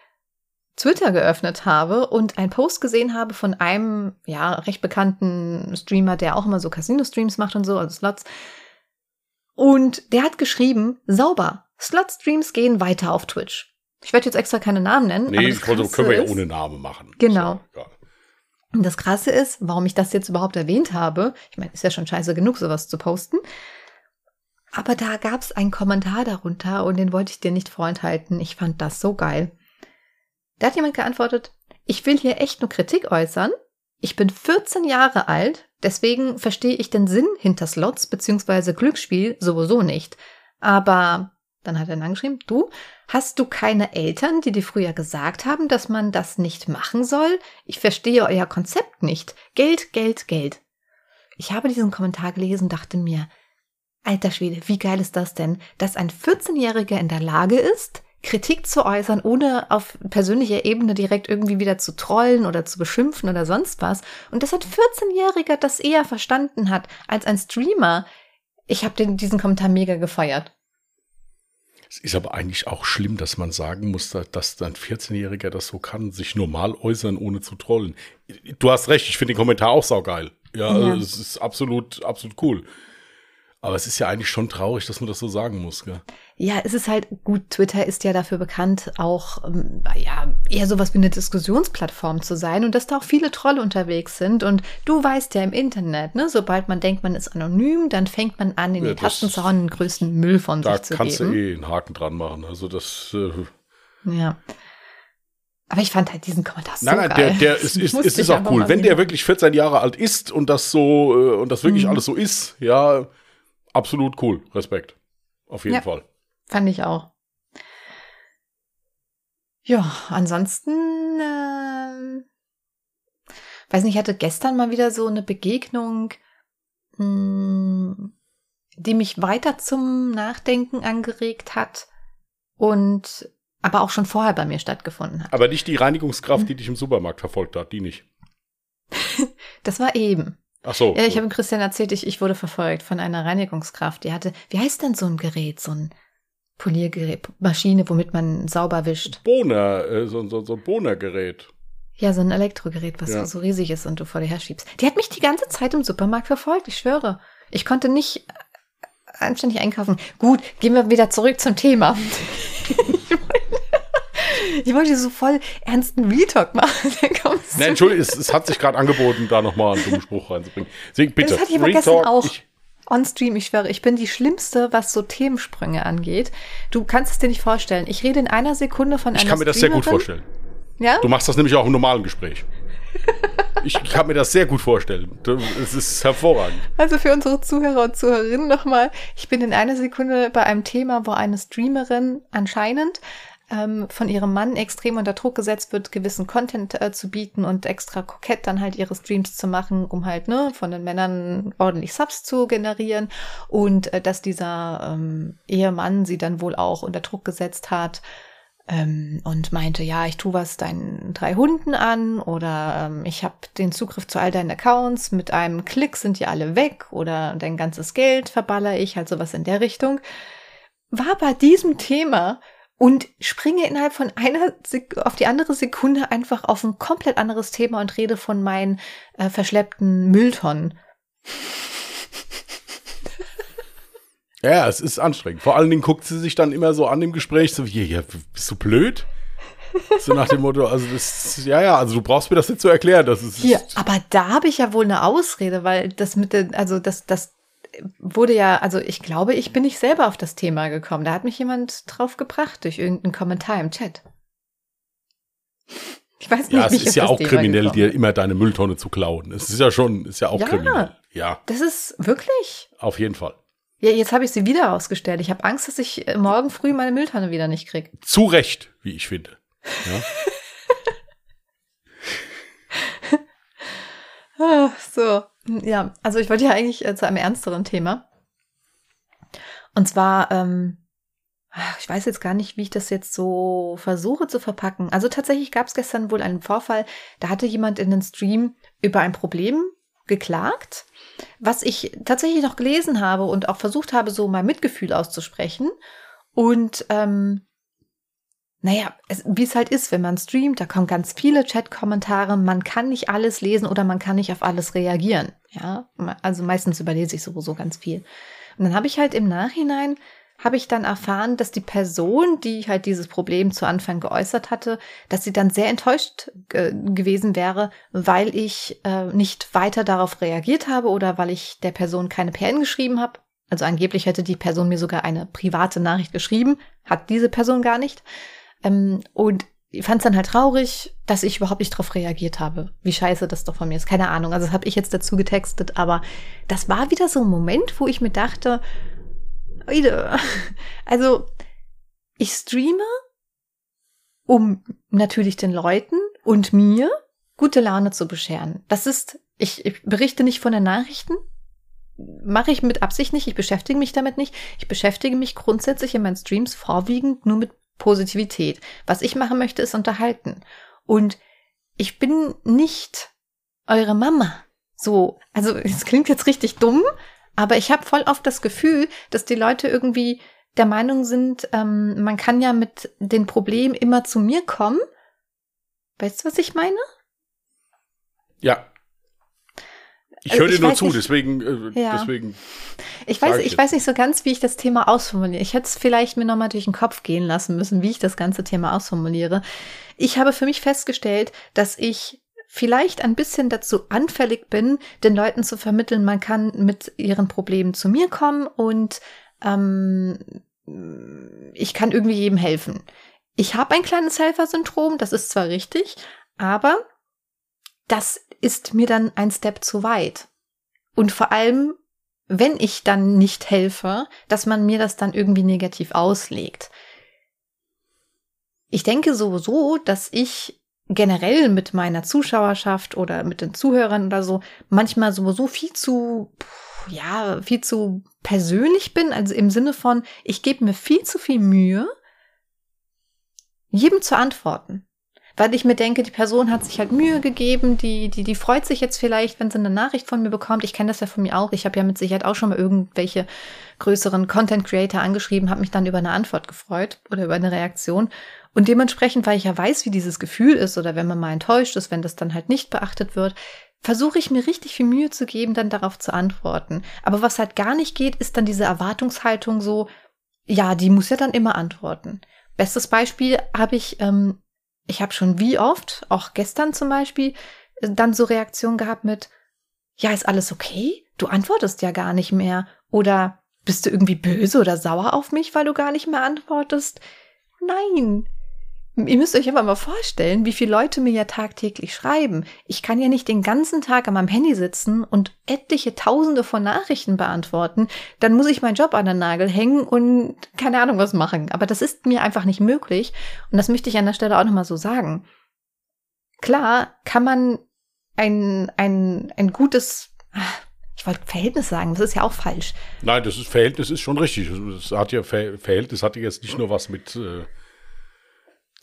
Twitter geöffnet habe und einen Post gesehen habe von einem, ja, recht bekannten Streamer, der auch immer so Casino-Streams macht und so, also Slots. Und der hat geschrieben, sauber, Slot-Streams gehen weiter auf Twitch. Ich werde jetzt extra keine Namen nennen. aber
Nee,
das
wollte,
Krasse
können wir ja ohne Name machen.
Genau.
Ist ja.
Und das Krasse ist, warum ich das jetzt überhaupt erwähnt habe, ich meine, ist ja schon scheiße genug, sowas zu posten. Aber da gab es einen Kommentar darunter und den wollte ich dir nicht vorenthalten. Ich fand das so geil. Da hat jemand geantwortet, ich will hier echt nur Kritik äußern. Ich bin 14 Jahre alt, deswegen verstehe ich den Sinn hinter Slots bzw. Glücksspiel sowieso nicht. Aber dann hat er dann geschrieben, du, hast du keine Eltern, die dir früher gesagt haben, dass man das nicht machen soll? Ich verstehe euer Konzept nicht. Geld, Geld, Geld. Ich habe diesen Kommentar gelesen und dachte mir, alter Schwede, wie geil ist das denn, dass ein 14-Jähriger in der Lage ist, Kritik zu äußern, ohne auf persönlicher Ebene direkt irgendwie wieder zu trollen oder zu beschimpfen oder sonst was. Und das hat 14-Jähriger das eher verstanden hat als ein Streamer. Ich habe diesen Kommentar mega gefeiert.
Es ist aber eigentlich auch schlimm, dass man sagen muss, dass ein 14-Jähriger das so kann, sich normal äußern, ohne zu trollen. Du hast recht, ich finde den Kommentar auch saugeil. Ja, ja. es ist absolut, absolut cool. Aber es ist ja eigentlich schon traurig, dass man das so sagen muss. Gell?
Ja, es ist halt gut. Twitter ist ja dafür bekannt, auch ähm, ja eher sowas wie eine Diskussionsplattform zu sein und dass da auch viele Trolle unterwegs sind. Und du weißt ja im Internet, ne, sobald man denkt, man ist anonym, dann fängt man an, in ja, die Tasten zu hauen, den größten Müll von sich zu geben. Da
kannst du eh einen Haken dran machen. Also das. Äh,
ja. Aber ich fand halt diesen Kommentar so
nein, nein,
geil.
Der, der ist, ist, ist, ist auch cool. Wenn der wirklich 14 Jahre alt ist und das so äh, und das wirklich mhm. alles so ist, ja, absolut cool. Respekt. Auf jeden ja, Fall.
Fand ich auch. Ja, ansonsten, äh, weiß nicht, ich hatte gestern mal wieder so eine Begegnung, mh, hm, die mich weiter zum Nachdenken angeregt hat und aber auch schon vorher bei mir stattgefunden hat.
Aber nicht die Reinigungskraft, hm. die dich im Supermarkt verfolgt hat, die nicht.
das war eben.
Ach so.
Ja, ich habe Christian erzählt, ich, ich wurde verfolgt von einer Reinigungskraft. Die hatte, wie heißt denn so ein Gerät, so ein Poliergerät, Maschine, womit man sauber wischt?
Bohner, äh, so, so, so ein Bohnergerät.
Ja, so ein Elektrogerät, was ja. so riesig ist und du vor dir her schiebst. Die hat mich die ganze Zeit im Supermarkt verfolgt, ich schwöre. Ich konnte nicht anständig einkaufen. Gut, gehen wir wieder zurück zum Thema. Ich wollte so voll ernsten Retalk machen.
Nein, Entschuldigung, es, es, hat sich gerade angeboten, da nochmal einen dummen Spruch reinzubringen. Deswegen bitte.
Das hatte ich aber gestern auch. Ich, On-Stream, ich schwöre, ich bin die Schlimmste, was so Themensprünge angeht. Du kannst es dir nicht vorstellen. Ich rede in einer Sekunde von einer
Ich kann mir das sehr gut vorstellen.
Ja?
Du machst das nämlich auch im normalen Gespräch. ich kann mir das sehr gut vorstellen. Es ist hervorragend.
Also für unsere Zuhörer und Zuhörerinnen nochmal. Ich bin in einer Sekunde bei einem Thema, wo eine Streamerin anscheinend ähm, von ihrem Mann extrem unter Druck gesetzt wird, gewissen Content äh, zu bieten und extra kokett dann halt ihre Streams zu machen, um halt ne von den Männern ordentlich Subs zu generieren und äh, dass dieser ähm, Ehemann sie dann wohl auch unter Druck gesetzt hat ähm, und meinte, ja, ich tu was deinen drei Hunden an oder ähm, ich habe den Zugriff zu all deinen Accounts, mit einem Klick sind die alle weg oder dein ganzes Geld verballer ich, halt sowas in der Richtung. War bei diesem Thema und springe innerhalb von einer Sek auf die andere Sekunde einfach auf ein komplett anderes Thema und rede von meinen äh, verschleppten Mülltonnen.
Ja, es ist anstrengend. Vor allen Dingen guckt sie sich dann immer so an im Gespräch, so wie, ja, bist du blöd? So nach dem Motto, also das, ja, ja, also du brauchst mir das nicht zu erklären. Das ist,
Hier, aber da habe ich ja wohl eine Ausrede, weil das mit den, also das, das wurde ja, also ich glaube, ich bin nicht selber auf das Thema gekommen. Da hat mich jemand drauf gebracht durch irgendeinen Kommentar im Chat.
Ich weiß nicht, ja, es ist ja auch Thema kriminell, gekommen. dir immer deine Mülltonne zu klauen. Es ist ja schon, ist ja auch ja, kriminell. Ja.
Das ist wirklich.
Auf jeden Fall.
Ja, jetzt habe ich sie wieder ausgestellt. Ich habe Angst, dass ich äh, morgen früh meine Mülltonne wieder nicht kriege.
Zu Recht, wie ich finde. Ja.
Ah, so. Ja, also ich wollte ja eigentlich äh, zu einem ernsteren Thema. Und zwar, ähm, ich weiß jetzt gar nicht, wie ich das jetzt so versuche zu verpacken. Also tatsächlich gab es gestern wohl einen Vorfall, da hatte jemand in den Stream über ein Problem geklagt, was ich tatsächlich noch gelesen habe und auch versucht habe, so mein Mitgefühl auszusprechen. Und ähm, naja, wie es halt ist, wenn man streamt, da kommen ganz viele Chat-Kommentare, man kann nicht alles lesen oder man kann nicht auf alles reagieren. Ja, also meistens überlese ich sowieso ganz viel. Und dann habe ich halt im Nachhinein, habe ich dann erfahren, dass die Person, die halt dieses Problem zu Anfang geäußert hatte, dass sie dann sehr enttäuscht äh, gewesen wäre, weil ich äh, nicht weiter darauf reagiert habe oder weil ich der Person keine PN geschrieben habe. Also angeblich hätte die Person mir sogar eine private Nachricht geschrieben, hat diese Person gar nicht. Ähm, und ich fand es dann halt traurig, dass ich überhaupt nicht darauf reagiert habe. Wie scheiße das doch von mir ist. Keine Ahnung. Also das habe ich jetzt dazu getextet, aber das war wieder so ein Moment, wo ich mir dachte, also ich streame, um natürlich den Leuten und mir gute Laune zu bescheren. Das ist, ich, ich berichte nicht von den Nachrichten, mache ich mit Absicht nicht, ich beschäftige mich damit nicht. Ich beschäftige mich grundsätzlich in meinen Streams vorwiegend nur mit Positivität. Was ich machen möchte, ist unterhalten. Und ich bin nicht eure Mama. So, also es klingt jetzt richtig dumm, aber ich habe voll oft das Gefühl, dass die Leute irgendwie der Meinung sind, ähm, man kann ja mit den Problemen immer zu mir kommen. Weißt du, was ich meine?
Ja. Ich höre dir nur zu, nicht, deswegen, äh, ja. deswegen.
Ich weiß, ich, ich weiß nicht so ganz, wie ich das Thema ausformuliere. Ich hätte es vielleicht mir nochmal durch den Kopf gehen lassen müssen, wie ich das ganze Thema ausformuliere. Ich habe für mich festgestellt, dass ich vielleicht ein bisschen dazu anfällig bin, den Leuten zu vermitteln, man kann mit ihren Problemen zu mir kommen und ähm, ich kann irgendwie jedem helfen. Ich habe ein kleines Helfersyndrom, das ist zwar richtig, aber das ist mir dann ein Step zu weit. Und vor allem, wenn ich dann nicht helfe, dass man mir das dann irgendwie negativ auslegt. Ich denke sowieso, dass ich generell mit meiner Zuschauerschaft oder mit den Zuhörern oder so manchmal sowieso viel zu, ja, viel zu persönlich bin, also im Sinne von, ich gebe mir viel zu viel Mühe, jedem zu antworten weil ich mir denke, die Person hat sich halt Mühe gegeben, die, die, die freut sich jetzt vielleicht, wenn sie eine Nachricht von mir bekommt. Ich kenne das ja von mir auch. Ich habe ja mit Sicherheit auch schon mal irgendwelche größeren Content Creator angeschrieben, habe mich dann über eine Antwort gefreut oder über eine Reaktion. Und dementsprechend, weil ich ja weiß, wie dieses Gefühl ist oder wenn man mal enttäuscht ist, wenn das dann halt nicht beachtet wird, versuche ich mir richtig viel Mühe zu geben, dann darauf zu antworten. Aber was halt gar nicht geht, ist dann diese Erwartungshaltung so, ja, die muss ja dann immer antworten. Bestes Beispiel habe ich ähm, ich habe schon wie oft, auch gestern zum Beispiel, dann so Reaktionen gehabt mit, ja, ist alles okay? Du antwortest ja gar nicht mehr. Oder bist du irgendwie böse oder sauer auf mich, weil du gar nicht mehr antwortest? Nein, Ihr müsst euch aber mal vorstellen, wie viele Leute mir ja tagtäglich schreiben. Ich kann ja nicht den ganzen Tag an meinem Handy sitzen und etliche Tausende von Nachrichten beantworten. Dann muss ich meinen Job an den Nagel hängen und keine Ahnung was machen. Aber das ist mir einfach nicht möglich. Und das möchte ich an der Stelle auch nochmal so sagen. Klar kann man ein, ein, ein gutes, ich wollte Verhältnis sagen, das ist ja auch falsch.
Nein, das ist Verhältnis ist schon richtig. Das hat ja Verhältnis hat ja jetzt nicht nur was mit äh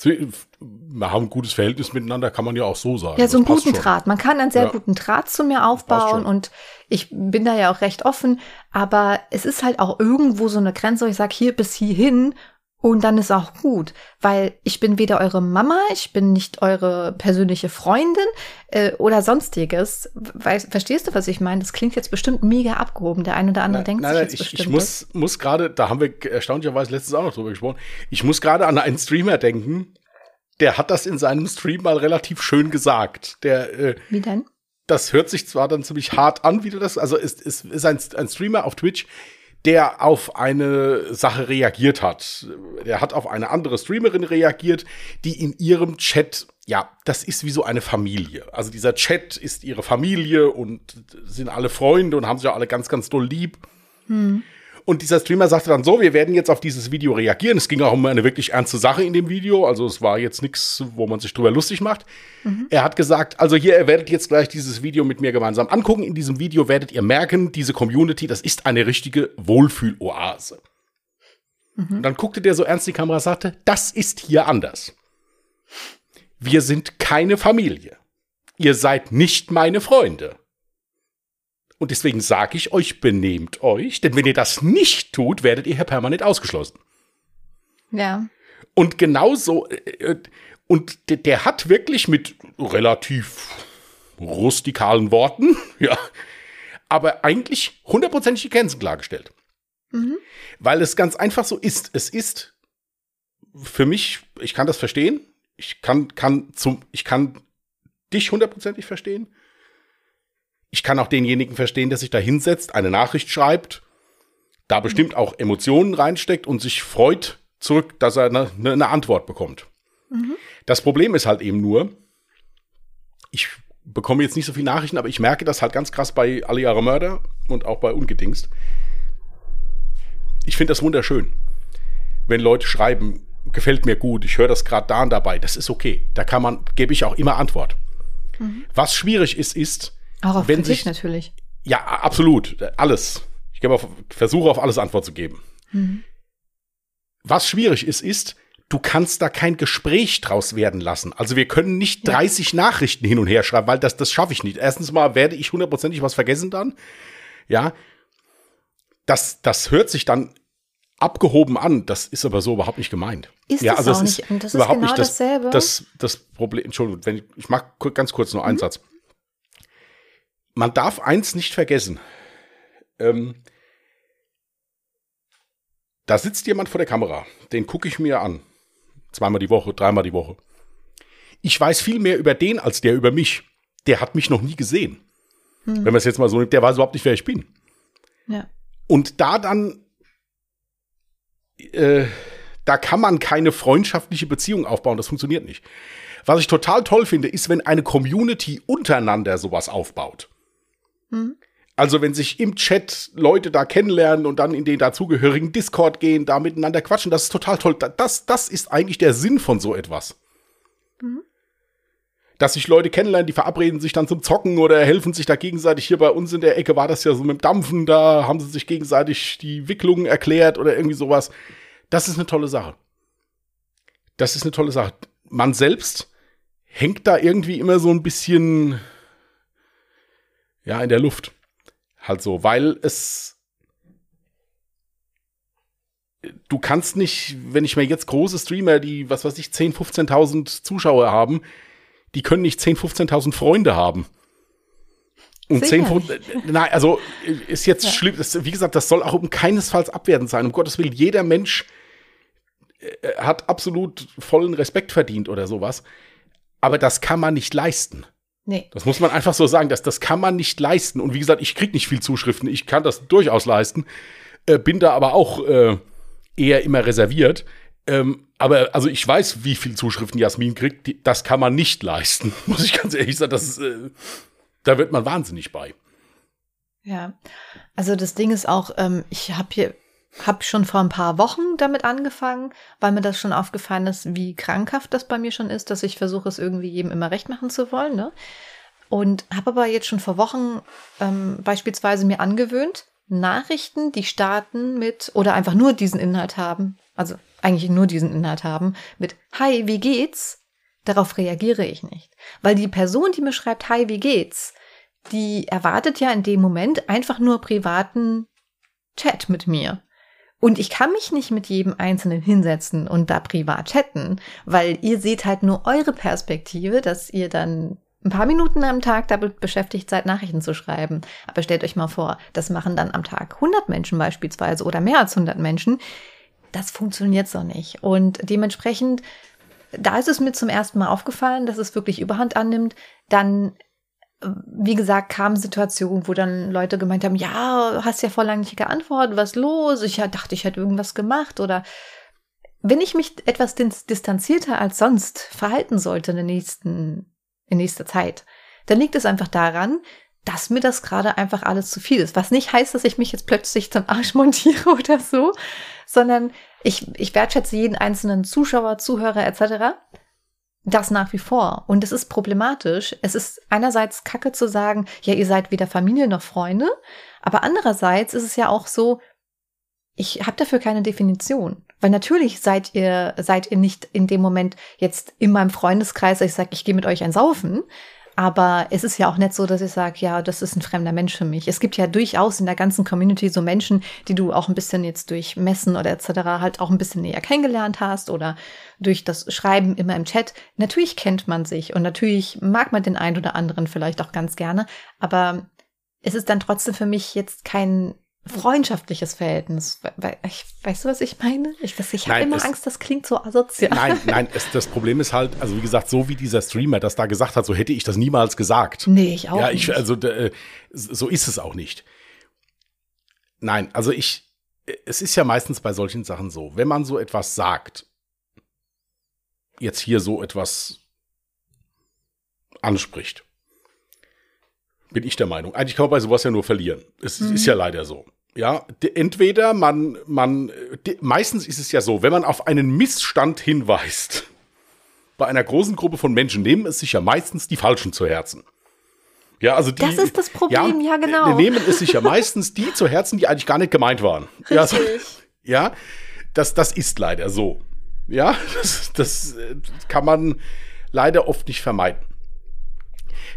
wir haben ein gutes Verhältnis miteinander, kann man ja auch so sagen.
Ja, so einen guten schon. Draht. Man kann einen sehr ja. guten Draht zu mir aufbauen und ich bin da ja auch recht offen, aber es ist halt auch irgendwo so eine Grenze, wo ich sage, hier bis hierhin und dann ist auch gut, weil ich bin weder eure Mama, ich bin nicht eure persönliche Freundin äh, oder sonstiges. Weil, verstehst du, was ich meine? Das klingt jetzt bestimmt mega abgehoben. Der eine oder andere
nein,
denkt
nein,
sich
jetzt ich, bestimmt. Ich muss, muss gerade, da haben wir erstaunlicherweise letztens auch noch drüber gesprochen, ich muss gerade an einen Streamer denken, der hat das in seinem Stream mal relativ schön gesagt. Der,
äh, Wie denn?
Das hört sich zwar dann ziemlich hart an, wie du das, also ist, ist, ist ein, ein Streamer auf Twitch, der auf eine Sache reagiert hat. Der hat auf eine andere Streamerin reagiert, die in ihrem Chat, ja, das ist wie so eine Familie. Also dieser Chat ist ihre Familie und sind alle Freunde und haben sich ja alle ganz, ganz doll lieb. Hm. Und dieser Streamer sagte dann so, wir werden jetzt auf dieses Video reagieren. Es ging auch um eine wirklich ernste Sache in dem Video. Also es war jetzt nichts, wo man sich drüber lustig macht. Mhm. Er hat gesagt, also hier, ihr werdet jetzt gleich dieses Video mit mir gemeinsam angucken. In diesem Video werdet ihr merken, diese Community, das ist eine richtige Wohlfühloase. Mhm. Und dann guckte der so ernst in die Kamera und sagte, das ist hier anders. Wir sind keine Familie. Ihr seid nicht meine Freunde. Und deswegen sage ich euch, benehmt euch, denn wenn ihr das nicht tut, werdet ihr hier permanent ausgeschlossen.
Ja.
Und genauso, äh, und der, der hat wirklich mit relativ rustikalen Worten, ja, aber eigentlich hundertprozentig die Grenzen klargestellt. Mhm. Weil es ganz einfach so ist. Es ist für mich, ich kann das verstehen. Ich kann, kann zum, ich kann dich hundertprozentig verstehen. Ich kann auch denjenigen verstehen, der sich da hinsetzt, eine Nachricht schreibt, da bestimmt auch Emotionen reinsteckt und sich freut zurück, dass er eine, eine Antwort bekommt. Mhm. Das Problem ist halt eben nur, ich bekomme jetzt nicht so viele Nachrichten, aber ich merke das halt ganz krass bei Alle Jahre Mörder und auch bei Ungedingst. Ich finde das wunderschön, wenn Leute schreiben, gefällt mir gut, ich höre das gerade da und dabei, das ist okay. Da kann man, gebe ich auch immer Antwort. Mhm. Was schwierig ist, ist,
auch auf wenn Kritik sich, natürlich.
Ja, absolut. Alles. Ich auf, versuche auf alles Antwort zu geben. Mhm. Was schwierig ist, ist, du kannst da kein Gespräch draus werden lassen. Also wir können nicht 30 ja. Nachrichten hin und her schreiben, weil das, das schaffe ich nicht. Erstens mal werde ich hundertprozentig was vergessen dann. Ja. Das, das hört sich dann abgehoben an. Das ist aber so überhaupt nicht gemeint.
Ist
ja,
das
also
auch nicht. Und das ist genau
das,
dasselbe.
Das, das Problem, Entschuldigung, wenn ich, ich mag ganz kurz nur einen mhm. Satz. Man darf eins nicht vergessen. Ähm, da sitzt jemand vor der Kamera, den gucke ich mir an. Zweimal die Woche, dreimal die Woche. Ich weiß viel mehr über den als der über mich. Der hat mich noch nie gesehen. Hm. Wenn man es jetzt mal so nimmt, der weiß überhaupt nicht, wer ich bin.
Ja.
Und da dann, äh, da kann man keine freundschaftliche Beziehung aufbauen. Das funktioniert nicht. Was ich total toll finde, ist, wenn eine Community untereinander sowas aufbaut. Hm. Also wenn sich im Chat Leute da kennenlernen und dann in den dazugehörigen Discord gehen, da miteinander quatschen, das ist total toll. Das, das ist eigentlich der Sinn von so etwas. Mhm. Dass sich Leute kennenlernen, die verabreden sich dann zum Zocken oder helfen sich da gegenseitig. Hier bei uns in der Ecke war das ja so mit dem Dampfen, da haben sie sich gegenseitig die Wicklungen erklärt oder irgendwie sowas. Das ist eine tolle Sache. Das ist eine tolle Sache. Man selbst hängt da irgendwie immer so ein bisschen ja in der Luft. Halt so, weil es. Du kannst nicht, wenn ich mir jetzt große Streamer, die, was weiß ich, 10.000, 15.000 Zuschauer haben, die können nicht 10.000, 15.000 Freunde haben. Und 10 nein, also ist jetzt ja. schlimm. Das, wie gesagt, das soll auch um keinesfalls abwertend sein. Um Gottes Willen, jeder Mensch äh, hat absolut vollen Respekt verdient oder sowas. Aber das kann man nicht leisten.
Nee.
Das muss man einfach so sagen, dass das kann man nicht leisten. Und wie gesagt, ich kriege nicht viel Zuschriften, ich kann das durchaus leisten, äh, bin da aber auch äh, eher immer reserviert. Ähm, aber also ich weiß, wie viel Zuschriften Jasmin kriegt, die, das kann man nicht leisten, muss ich ganz ehrlich sagen. Das ist, äh, da wird man wahnsinnig bei.
Ja, also das Ding ist auch, ähm, ich habe hier habe schon vor ein paar Wochen damit angefangen, weil mir das schon aufgefallen ist, wie krankhaft das bei mir schon ist, dass ich versuche, es irgendwie jedem immer recht machen zu wollen. Ne? Und habe aber jetzt schon vor Wochen ähm, beispielsweise mir angewöhnt, Nachrichten, die starten mit oder einfach nur diesen Inhalt haben, also eigentlich nur diesen Inhalt haben, mit Hi, wie geht's? Darauf reagiere ich nicht. Weil die Person, die mir schreibt, Hi, wie geht's? Die erwartet ja in dem Moment einfach nur privaten Chat mit mir. Und ich kann mich nicht mit jedem Einzelnen hinsetzen und da privat chatten, weil ihr seht halt nur eure Perspektive, dass ihr dann ein paar Minuten am Tag damit beschäftigt seid, Nachrichten zu schreiben. Aber stellt euch mal vor, das machen dann am Tag 100 Menschen beispielsweise oder mehr als 100 Menschen. Das funktioniert so nicht. Und dementsprechend, da ist es mir zum ersten Mal aufgefallen, dass es wirklich Überhand annimmt. Dann wie gesagt, kamen Situationen, wo dann Leute gemeint haben, ja, hast ja vor lang nicht geantwortet, was los? Ich dachte, ich hätte irgendwas gemacht oder wenn ich mich etwas distanzierter als sonst verhalten sollte in der nächsten, in nächster Zeit, dann liegt es einfach daran, dass mir das gerade einfach alles zu viel ist. Was nicht heißt, dass ich mich jetzt plötzlich zum Arsch montiere oder so, sondern ich, ich wertschätze jeden einzelnen Zuschauer, Zuhörer etc. Das nach wie vor. Und es ist problematisch. Es ist einerseits kacke zu sagen, ja, ihr seid weder Familie noch Freunde. Aber andererseits ist es ja auch so, ich habe dafür keine Definition. Weil natürlich seid ihr, seid ihr nicht in dem Moment jetzt in meinem Freundeskreis, ich sage, ich gehe mit euch ein Saufen. Aber es ist ja auch nicht so, dass ich sage, ja, das ist ein fremder Mensch für mich. Es gibt ja durchaus in der ganzen Community so Menschen, die du auch ein bisschen jetzt durch Messen oder etc. halt auch ein bisschen näher kennengelernt hast oder durch das Schreiben immer im Chat. Natürlich kennt man sich und natürlich mag man den einen oder anderen vielleicht auch ganz gerne, aber es ist dann trotzdem für mich jetzt kein freundschaftliches Verhältnis. Weißt du, was ich meine? Ich, ich habe immer Angst, das klingt so asozial.
Nein, nein, es, das Problem ist halt, also wie gesagt, so wie dieser Streamer das da gesagt hat, so hätte ich das niemals gesagt.
Nee, ich auch
ja, ich, nicht. Also äh, so ist es auch nicht. Nein, also ich, es ist ja meistens bei solchen Sachen so, wenn man so etwas sagt, jetzt hier so etwas anspricht, bin ich der Meinung. Eigentlich kann man bei sowas ja nur verlieren. Es mhm. ist ja leider so. Ja, entweder man, man, meistens ist es ja so, wenn man auf einen Missstand hinweist, bei einer großen Gruppe von Menschen nehmen es sich ja meistens die Falschen zu Herzen. Ja, also die,
das ist das Problem, ja, ja genau.
Nehmen es sich ja meistens die zu Herzen, die eigentlich gar nicht gemeint waren. Ja, so, ja das, das ist leider so. Ja, das, das kann man leider oft nicht vermeiden.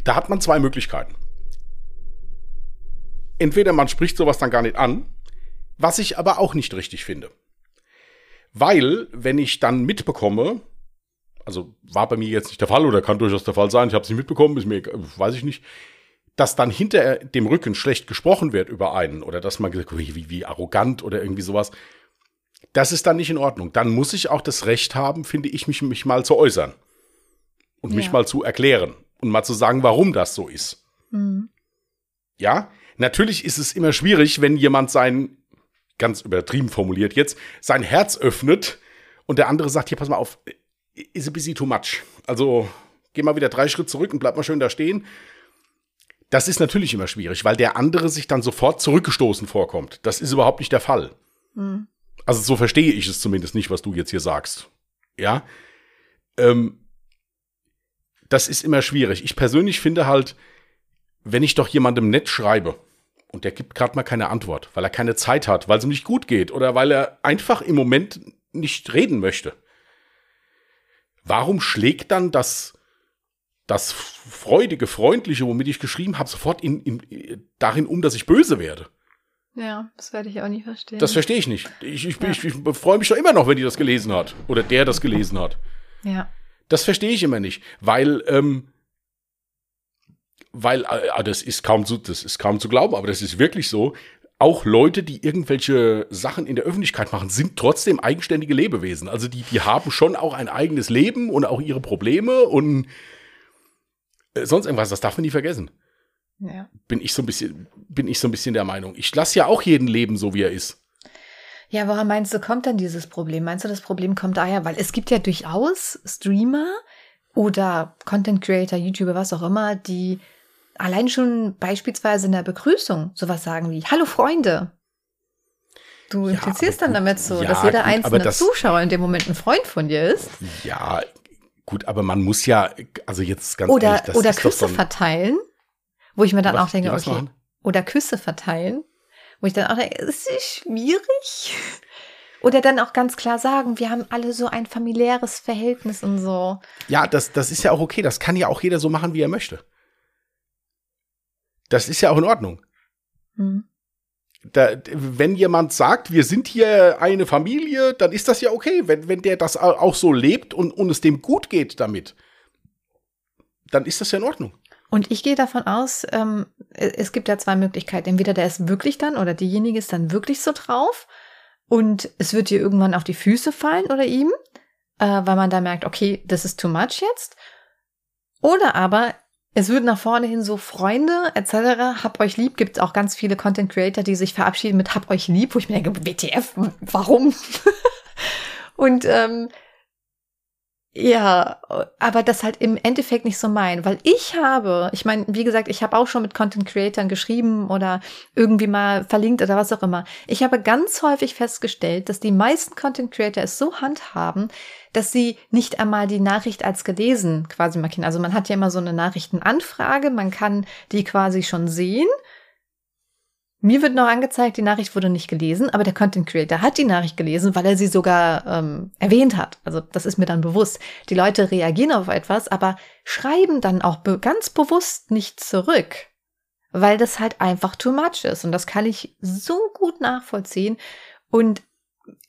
Da hat man zwei Möglichkeiten. Entweder man spricht sowas dann gar nicht an, was ich aber auch nicht richtig finde. Weil, wenn ich dann mitbekomme, also war bei mir jetzt nicht der Fall oder kann durchaus der Fall sein, ich habe es nicht mitbekommen, ist mir, weiß ich nicht, dass dann hinter dem Rücken schlecht gesprochen wird über einen oder dass man gesagt wie, wie, wie arrogant oder irgendwie sowas, das ist dann nicht in Ordnung. Dann muss ich auch das Recht haben, finde ich, mich, mich mal zu äußern und ja. mich mal zu erklären und mal zu sagen, warum das so ist. Mhm. Ja, natürlich ist es immer schwierig, wenn jemand sein, ganz übertrieben formuliert jetzt, sein Herz öffnet und der andere sagt, hier, pass mal auf, ist ein bisschen too much. Also geh mal wieder drei Schritte zurück und bleib mal schön da stehen. Das ist natürlich immer schwierig, weil der andere sich dann sofort zurückgestoßen vorkommt. Das ist überhaupt nicht der Fall. Mhm. Also so verstehe ich es zumindest nicht, was du jetzt hier sagst. Ja. Ähm, das ist immer schwierig. Ich persönlich finde halt, wenn ich doch jemandem nett schreibe und der gibt gerade mal keine Antwort, weil er keine Zeit hat, weil es ihm nicht gut geht oder weil er einfach im Moment nicht reden möchte. Warum schlägt dann das das freudige, freundliche, womit ich geschrieben habe, sofort in, in, darin um, dass ich böse werde.
Ja, das werde ich auch nie verstehen.
Das verstehe ich nicht. Ich, ich, ja. ich, ich freue mich doch immer noch, wenn die das gelesen hat. Oder der das gelesen hat.
Ja.
Das verstehe ich immer nicht. Weil, ähm, weil, äh, das ist kaum zu, das ist kaum zu glauben, aber das ist wirklich so. Auch Leute, die irgendwelche Sachen in der Öffentlichkeit machen, sind trotzdem eigenständige Lebewesen. Also die, die haben schon auch ein eigenes Leben und auch ihre Probleme und äh, sonst irgendwas, das darf man nie vergessen. Ja. Bin ich so ein bisschen, bin ich so ein bisschen der Meinung. Ich lasse ja auch jeden leben, so wie er ist.
Ja, woher meinst du, kommt dann dieses Problem? Meinst du, das Problem kommt daher, weil es gibt ja durchaus Streamer oder Content Creator, YouTuber, was auch immer, die allein schon beispielsweise in der Begrüßung sowas sagen wie, hallo Freunde. Du ja, implizierst dann damit so, ja, dass jeder gut, einzelne Zuschauer in dem Moment ein Freund von dir ist.
Ja, Gut, aber man muss ja, also jetzt ganz
oder, ehrlich, oder Küsse verteilen, wo ich mir dann was, auch denke, okay, machen? oder Küsse verteilen, wo ich dann auch denke, ist schwierig? Oder dann auch ganz klar sagen, wir haben alle so ein familiäres Verhältnis und so.
Ja, das, das ist ja auch okay. Das kann ja auch jeder so machen, wie er möchte. Das ist ja auch in Ordnung. Hm da, wenn jemand sagt, wir sind hier eine Familie, dann ist das ja okay, wenn, wenn der das auch so lebt und, und es dem gut geht damit. Dann ist das ja in Ordnung.
Und ich gehe davon aus, ähm, es gibt ja zwei Möglichkeiten. Entweder der ist wirklich dann oder diejenige ist dann wirklich so drauf und es wird dir irgendwann auf die Füße fallen oder ihm, äh, weil man da merkt, okay, das ist too much jetzt. Oder aber es wird nach vorne hin so Freunde etc. Hab euch lieb. Gibt auch ganz viele Content Creator, die sich verabschieden mit Hab euch lieb, wo ich mir denke, WTF, warum? und ähm, ja, aber das halt im Endeffekt nicht so mein, weil ich habe, ich meine, wie gesagt, ich habe auch schon mit Content Creatern geschrieben oder irgendwie mal verlinkt oder was auch immer. Ich habe ganz häufig festgestellt, dass die meisten Content Creator es so handhaben, dass sie nicht einmal die Nachricht als gelesen quasi markieren. Also man hat ja immer so eine Nachrichtenanfrage, man kann die quasi schon sehen mir wird noch angezeigt, die Nachricht wurde nicht gelesen, aber der Content Creator hat die Nachricht gelesen, weil er sie sogar ähm, erwähnt hat. Also das ist mir dann bewusst. Die Leute reagieren auf etwas, aber schreiben dann auch be ganz bewusst nicht zurück, weil das halt einfach too much ist. Und das kann ich so gut nachvollziehen. Und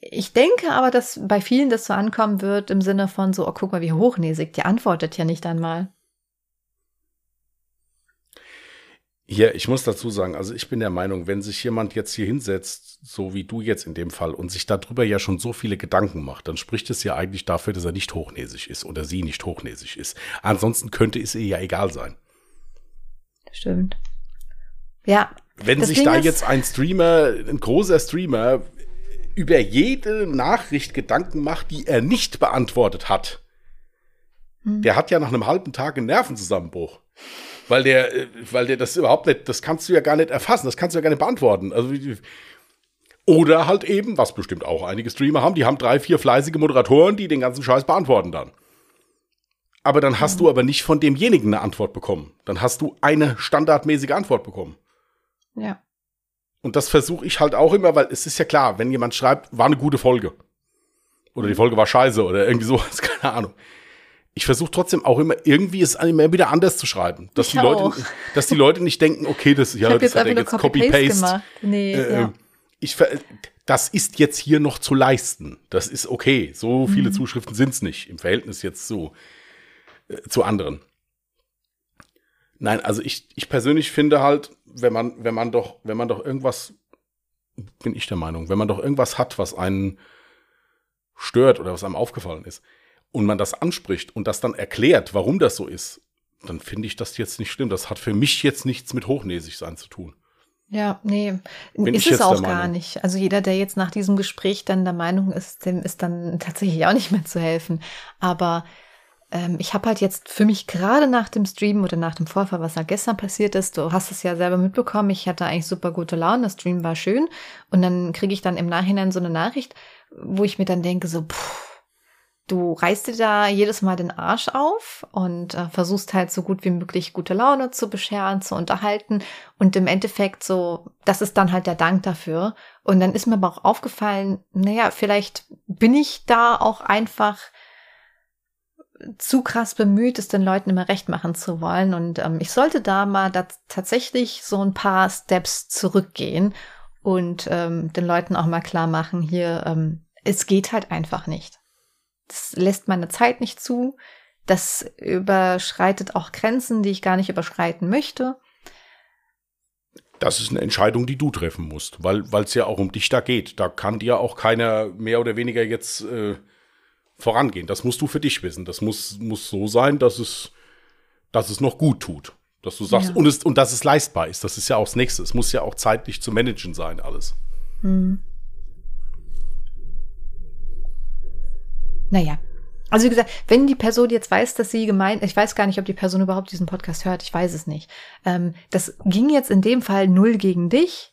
ich denke aber, dass bei vielen das so ankommen wird im Sinne von so, oh, guck mal, wie hochnäsig, die antwortet ja nicht einmal.
Hier, ich muss dazu sagen, also ich bin der Meinung, wenn sich jemand jetzt hier hinsetzt, so wie du jetzt in dem Fall, und sich darüber ja schon so viele Gedanken macht, dann spricht es ja eigentlich dafür, dass er nicht hochnäsig ist oder sie nicht hochnäsig ist. Ansonsten könnte es ihr ja egal sein.
Stimmt. Ja.
Wenn sich Ding da jetzt ein Streamer, ein großer Streamer, über jede Nachricht Gedanken macht, die er nicht beantwortet hat, hm. der hat ja nach einem halben Tag einen Nervenzusammenbruch weil der, äh, weil der das überhaupt nicht, das kannst du ja gar nicht erfassen, das kannst du ja gar nicht beantworten. Also oder halt eben, was bestimmt auch einige Streamer haben, die haben drei, vier fleißige Moderatoren, die den ganzen Scheiß beantworten dann. Aber dann hast mhm. du aber nicht von demjenigen eine Antwort bekommen. Dann hast du eine standardmäßige Antwort bekommen.
Ja.
Und das versuche ich halt auch immer, weil es ist ja klar, wenn jemand schreibt, war eine gute Folge. Oder die Folge war scheiße oder irgendwie sowas, keine Ahnung. Ich versuche trotzdem auch immer irgendwie es immer wieder anders zu schreiben, dass
Ich
die Leute,
auch.
dass die Leute nicht denken, okay, das ja,
ich
das
jetzt
hat er jetzt Copy
Copy-Paste
Paste.
gemacht. Nee,
Äh,
ja.
ich ver das ist jetzt hier noch zu leisten. Das ist okay. So
Mhm.
viele Zuschriften sind es nicht im Verhältnis jetzt zu äh, zu anderen. Nein, also ich, ich persönlich finde halt, wenn man, wenn man doch, wenn man doch irgendwas, bin ich der Meinung, wenn man doch irgendwas hat, was einen stört oder was einem aufgefallen ist und man das anspricht und das dann erklärt, warum das so ist, dann finde ich das jetzt nicht schlimm. Das hat für mich jetzt nichts mit hochnäsig sein zu tun.
Ja, nee,
Bin
ist es auch gar nicht. Also jeder, der jetzt nach diesem Gespräch dann der Meinung ist, dem ist dann tatsächlich auch nicht mehr zu helfen. Aber ähm, ich habe halt jetzt für mich gerade nach dem Stream oder nach dem Vorfall, was da gestern passiert ist, du hast es ja selber mitbekommen, ich hatte eigentlich super gute Laune, der Stream war schön und dann kriege ich dann im Nachhinein so eine Nachricht, wo ich mir dann denke, so, puh, du reißt dir da jedes Mal den Arsch auf und äh, versuchst halt so gut wie möglich gute Laune zu bescheren, zu unterhalten und im Endeffekt so, das ist dann halt der Dank dafür. Und dann ist mir aber auch aufgefallen, naja, vielleicht bin ich da auch einfach zu krass bemüht, es den Leuten immer recht machen zu wollen. Und ähm, ich sollte da mal tatsächlich so ein paar Steps zurückgehen und ähm, den Leuten auch mal klar machen, hier, ähm, es geht halt einfach nicht. Das lässt meine Zeit nicht zu. Das überschreitet auch Grenzen, die ich gar nicht überschreiten möchte.
Das ist eine Entscheidung, die du treffen musst, weil es ja auch um dich da geht. Da kann dir auch keiner mehr oder weniger jetzt äh, vorangehen. Das musst du für dich wissen. Das muss, muss so sein, dass es, dass es noch gut tut. Dass du sagst,
Ja.
und, es, und dass es leistbar ist. Das ist ja auch das Nächste. Es muss ja auch zeitlich zu managen sein, alles.
Naja. Also wie gesagt, wenn die Person jetzt weiß, dass sie gemeint, ich weiß gar nicht, ob die Person überhaupt diesen Podcast hört, ich weiß es nicht. Ähm, das ging jetzt in dem Fall null gegen dich.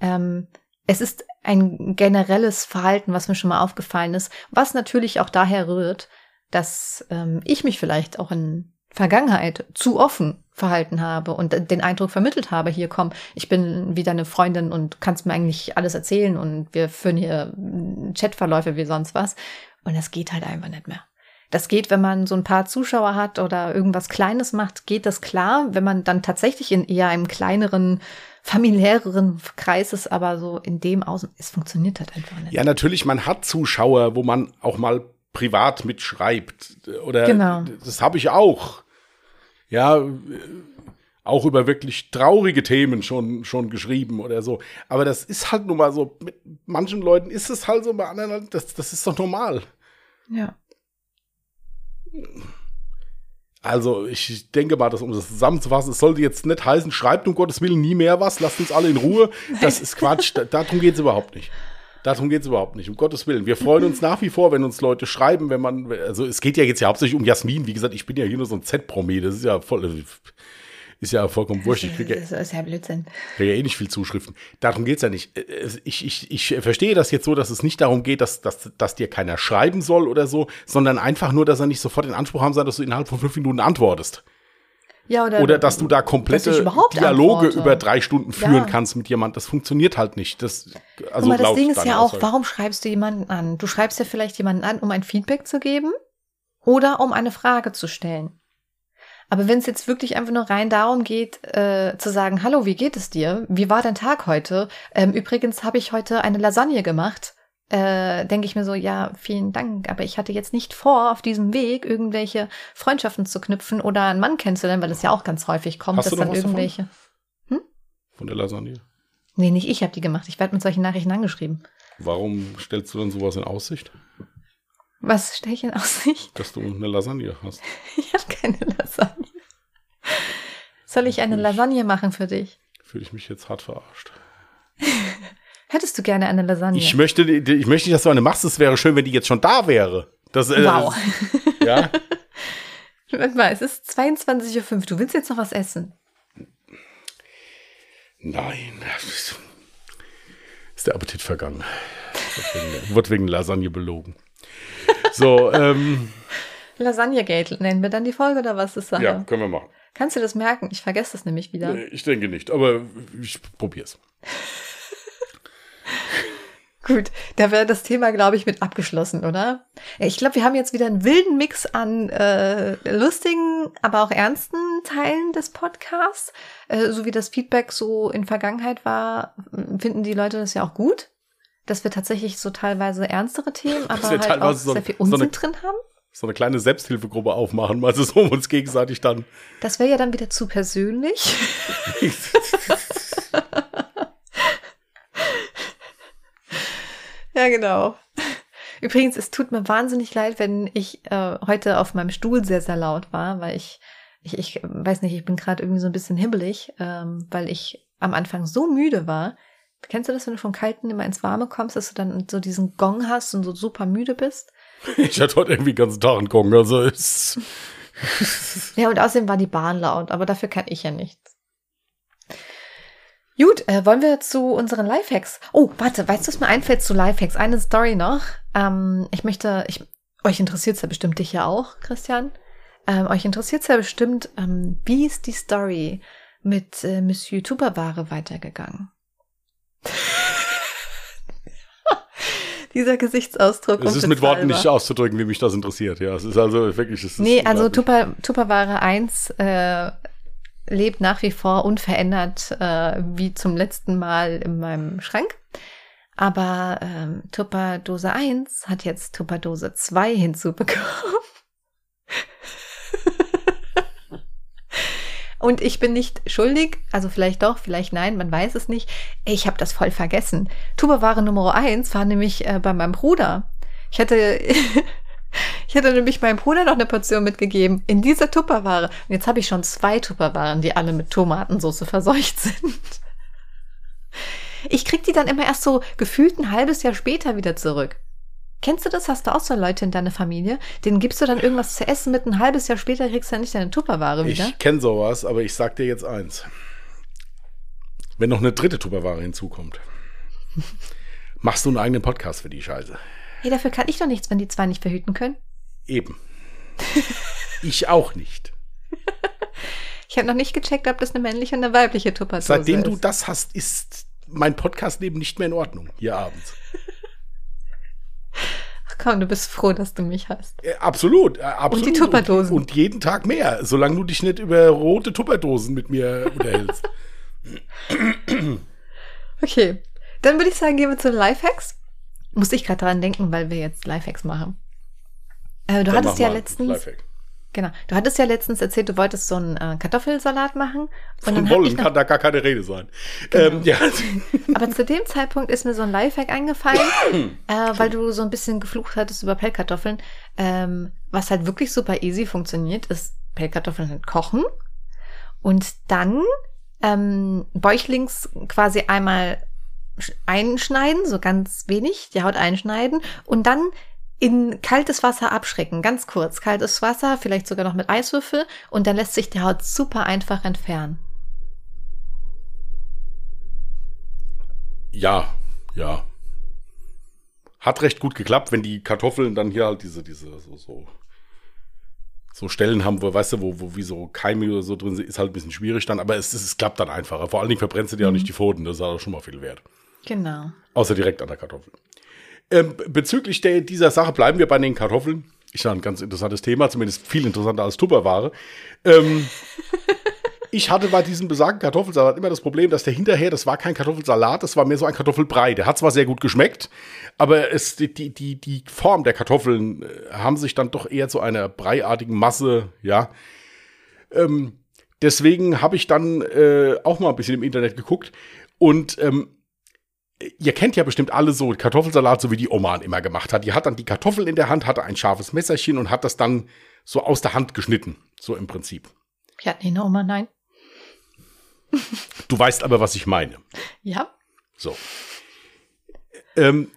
Ähm, es ist ein generelles Verhalten, was mir schon mal aufgefallen ist, was natürlich auch daher rührt, dass ähm, ich mich vielleicht auch in Vergangenheit zu offen verhalten habe und den Eindruck vermittelt habe, hier komm, ich bin wieder eine Freundin und kannst mir eigentlich alles erzählen und wir führen hier mm, Chatverläufe wie sonst was. Und das geht halt einfach nicht mehr. Das geht, wenn man so ein paar Zuschauer hat oder irgendwas Kleines macht, geht das klar. Wenn man dann tatsächlich in eher einem kleineren, familiäreren Kreis ist, aber so in dem Außen, es funktioniert halt einfach nicht.
Ja, natürlich, man hat Zuschauer, wo man auch mal privat mitschreibt. Oder
Genau.
das habe ich auch. Ja, äh, auch über wirklich traurige Themen schon, schon geschrieben oder so. Aber das ist halt nun mal so. Mit manchen Leuten ist es halt so, bei anderen, halt- das, das ist doch normal.
Ja.
Also, ich denke mal, dass, um das zusammenzufassen, es sollte jetzt nicht heißen, schreibt um Gottes Willen nie mehr was, lasst uns alle in Ruhe. Das ist Quatsch. Da, darum geht es überhaupt nicht. Darum geht es überhaupt nicht, um Gottes Willen. Wir freuen uns nach wie vor, wenn uns Leute schreiben, wenn man, also es geht ja jetzt ja hauptsächlich um Jasmin. Wie gesagt, ich bin ja hier nur so ein Z-Promi, das ist ja voll, ist ja vollkommen wurscht. Ich kriege ja,
Das ist ja Blödsinn.
krieg ja eh nicht viel Zuschriften. Darum geht's ja nicht. Äh, es- Ich, ich, ich verstehe das jetzt so, dass es nicht darum geht, dass, dass, dass dir keiner schreiben soll oder so, sondern einfach nur, dass er nicht sofort den Anspruch haben soll, dass du innerhalb von fünf Minuten antwortest.
Ja, oder,
Oder dass du da komplette Dialoge
antworte.
über drei Stunden führen
Ja.
kannst mit jemand. Das funktioniert halt nicht. Das, also
mal, das Ding ist ja auch, warum schreibst du jemanden an? Du schreibst ja vielleicht jemanden an, um ein Feedback zu geben oder um eine Frage zu stellen. Aber wenn es jetzt wirklich einfach nur rein darum geht, äh, zu sagen, hallo, wie geht es dir? Wie war dein Tag heute? Ähm, übrigens habe ich heute eine Lasagne gemacht. Äh, denke ich mir so, ja, vielen Dank, aber ich hatte jetzt nicht vor, auf diesem Weg irgendwelche Freundschaften zu knüpfen oder einen Mann kennenzulernen, weil das ja auch ganz häufig kommt,
Hast
dass dann
was davon?
irgendwelche.
Von der Lasagne.
Nee, nicht ich habe die gemacht. Ich werde mit solchen Nachrichten angeschrieben.
Warum stellst du dann sowas in Aussicht?
Was stelle ich in Aussicht?
Dass du eine Lasagne hast.
Ich habe keine Lasagne. Soll ich eine Lasagne machen für dich?
Fühle ich mich jetzt hart verarscht.
Hättest du gerne eine Lasagne?
Ich möchte, ich möchte nicht, dass du eine machst. Es wäre schön, wenn die jetzt schon da wäre. Das, äh,
wow.
Ja.
Warte mal, es ist 22.05 Uhr. Du willst jetzt noch was essen?
Nein. Ist der Appetit vergangen. Wird wegen, Lasagne belogen. So, ähm,
Lasagne-Gate nennen wir dann die Folge oder was ist Sache?
ja, können wir machen.
Kannst du das merken? Ich vergesse das nämlich wieder.
Nee, Ich denke nicht, aber ich probier's.
Gut, da wäre das Thema, glaube ich, mit abgeschlossen, oder? Ich glaube, wir haben jetzt wieder einen wilden Mix an äh, lustigen, aber auch ernsten Teilen des Podcasts. Äh, so wie das Feedback so in Vergangenheit war, finden die Leute das ja auch gut, dass wir tatsächlich so teilweise ernstere Themen, aber halt auch sehr viel Unsinn
so
drin haben.
So eine kleine Selbsthilfegruppe aufmachen, also so um uns gegenseitig dann.
Das wäre ja dann wieder zu persönlich. Ja, genau. Übrigens, es tut mir wahnsinnig leid, wenn ich äh, heute auf meinem Stuhl sehr, sehr laut war, weil ich, ich, ich weiß nicht, ich bin gerade irgendwie so ein bisschen hibbelig, ähm, weil ich am Anfang so müde war. Kennst du das, wenn du vom Kalten immer ins Warme kommst, dass du dann so diesen Gong hast und so super müde bist?
Ich hatte heute irgendwie den ganzen Tag einen Gong, also ist.
ja, und außerdem war die Bahn laut, aber dafür kann ich ja nichts. Gut, äh, wollen wir zu unseren Lifehacks? Oh, warte, weißt du, was mir einfällt zu Lifehacks? Eine Story noch. Ähm, ich möchte, ich, euch interessiert es ja bestimmt dich ja auch, Christian. Ähm, euch interessiert es ja bestimmt, ähm, wie ist die Story mit äh, Monsieur Tupperware weitergegangen? Dieser Gesichtsausdruck.
Es ist mit Worten nicht auszudrücken, wie mich das interessiert. Ja, es ist also wirklich. Es ist
nee, also Tupper, Tupperware 1 äh, lebt nach wie vor unverändert äh, wie zum letzten Mal in meinem Schrank. Aber ähm, Tupperdose 1 hat jetzt Tupperdose 2 hinzubekommen. Und ich bin nicht schuldig, also vielleicht doch, vielleicht nein, man weiß es nicht. Ich habe das voll vergessen. Tupperware Nummer 1 war nämlich äh, bei meinem Bruder. Ich hatte Ich hätte nämlich meinem Bruder noch eine Portion mitgegeben in dieser Tupperware. Und jetzt habe ich schon zwei Tupperwaren, die alle mit Tomatensauce verseucht sind. Ich krieg die dann immer erst so gefühlt ein halbes Jahr später wieder zurück. Kennst du das? Hast du auch so Leute in deiner Familie? Denen gibst du dann irgendwas zu essen mit ein halbes Jahr später kriegst du dann nicht deine Tupperware wieder?
Ich kenne sowas, aber ich sag dir jetzt eins. Wenn noch eine dritte Tupperware hinzukommt, machst du einen eigenen Podcast für die Scheiße.
Hey, dafür kann ich doch nichts, wenn die zwei nicht verhüten können.
Eben. ich auch nicht.
Ich habe noch nicht gecheckt, ob das eine männliche und eine weibliche Tupperdose
ist. Seitdem du das hast, ist mein Podcast-Leben nicht mehr in Ordnung, hier abends.
Ach komm, du bist froh, dass du mich hast.
Äh, absolut, äh, absolut.
Und die Tupperdosen.
Und, und, jeden Tag mehr, solange du dich nicht über rote Tupperdosen mit mir unterhältst.
okay, dann würde ich sagen, gehen wir zu Lifehacks. Muss ich gerade daran denken, weil wir jetzt Lifehacks machen. Äh, du Dann hattest ja letztens. Lifehack. Genau. Du hattest ja letztens erzählt, du wolltest so einen äh, Kartoffelsalat machen.
Und Von wollen kann da gar keine Rede sein. Genau. Ähm, ja.
Aber zu dem Zeitpunkt ist mir so ein Lifehack eingefallen, äh, weil du so ein bisschen geflucht hattest über Pellkartoffeln. Ähm, was halt wirklich super easy funktioniert, ist Pellkartoffeln halt kochen und dann ähm, bäuchlings quasi einmal einschneiden, so ganz wenig, die Haut einschneiden und dann in kaltes Wasser abschrecken, ganz kurz. Kaltes Wasser, vielleicht sogar noch mit Eiswürfel und dann lässt sich die Haut super einfach entfernen.
Ja, ja. Hat recht gut geklappt, wenn die Kartoffeln dann hier halt diese, diese, so, so, so Stellen haben, wo, weißt du, wo, wo wie so Keime oder so drin sind, ist halt ein bisschen schwierig dann, aber es, es, es klappt dann einfacher. Vor allen Dingen verbrennst du dir mhm. auch nicht die Pfoten, das ist auch schon mal viel wert.
Genau.
Außer direkt an der Kartoffel. Ähm, bezüglich der, dieser Sache bleiben wir bei den Kartoffeln. Ist ja ein ganz interessantes Thema, zumindest viel interessanter als Tupperware. Ähm, ich hatte bei diesem besagten Kartoffelsalat immer das Problem, dass der hinterher, das war kein Kartoffelsalat, das war mehr so ein Kartoffelbrei. Der hat zwar sehr gut geschmeckt, aber es, die, die, die Form der Kartoffeln äh, haben sich dann doch eher zu einer breiartigen Masse, ja. Ähm, deswegen habe ich dann äh, auch mal ein bisschen im Internet geguckt und ähm, ihr kennt ja bestimmt alle so Kartoffelsalat, so wie die Oma immer gemacht hat. Die hat dann die Kartoffel in der Hand, hatte ein scharfes Messerchen und hat das dann so aus der Hand geschnitten, so im Prinzip.
Ja, nee, Oma, nein.
Du weißt aber, was ich meine.
Ja.
So. Ähm,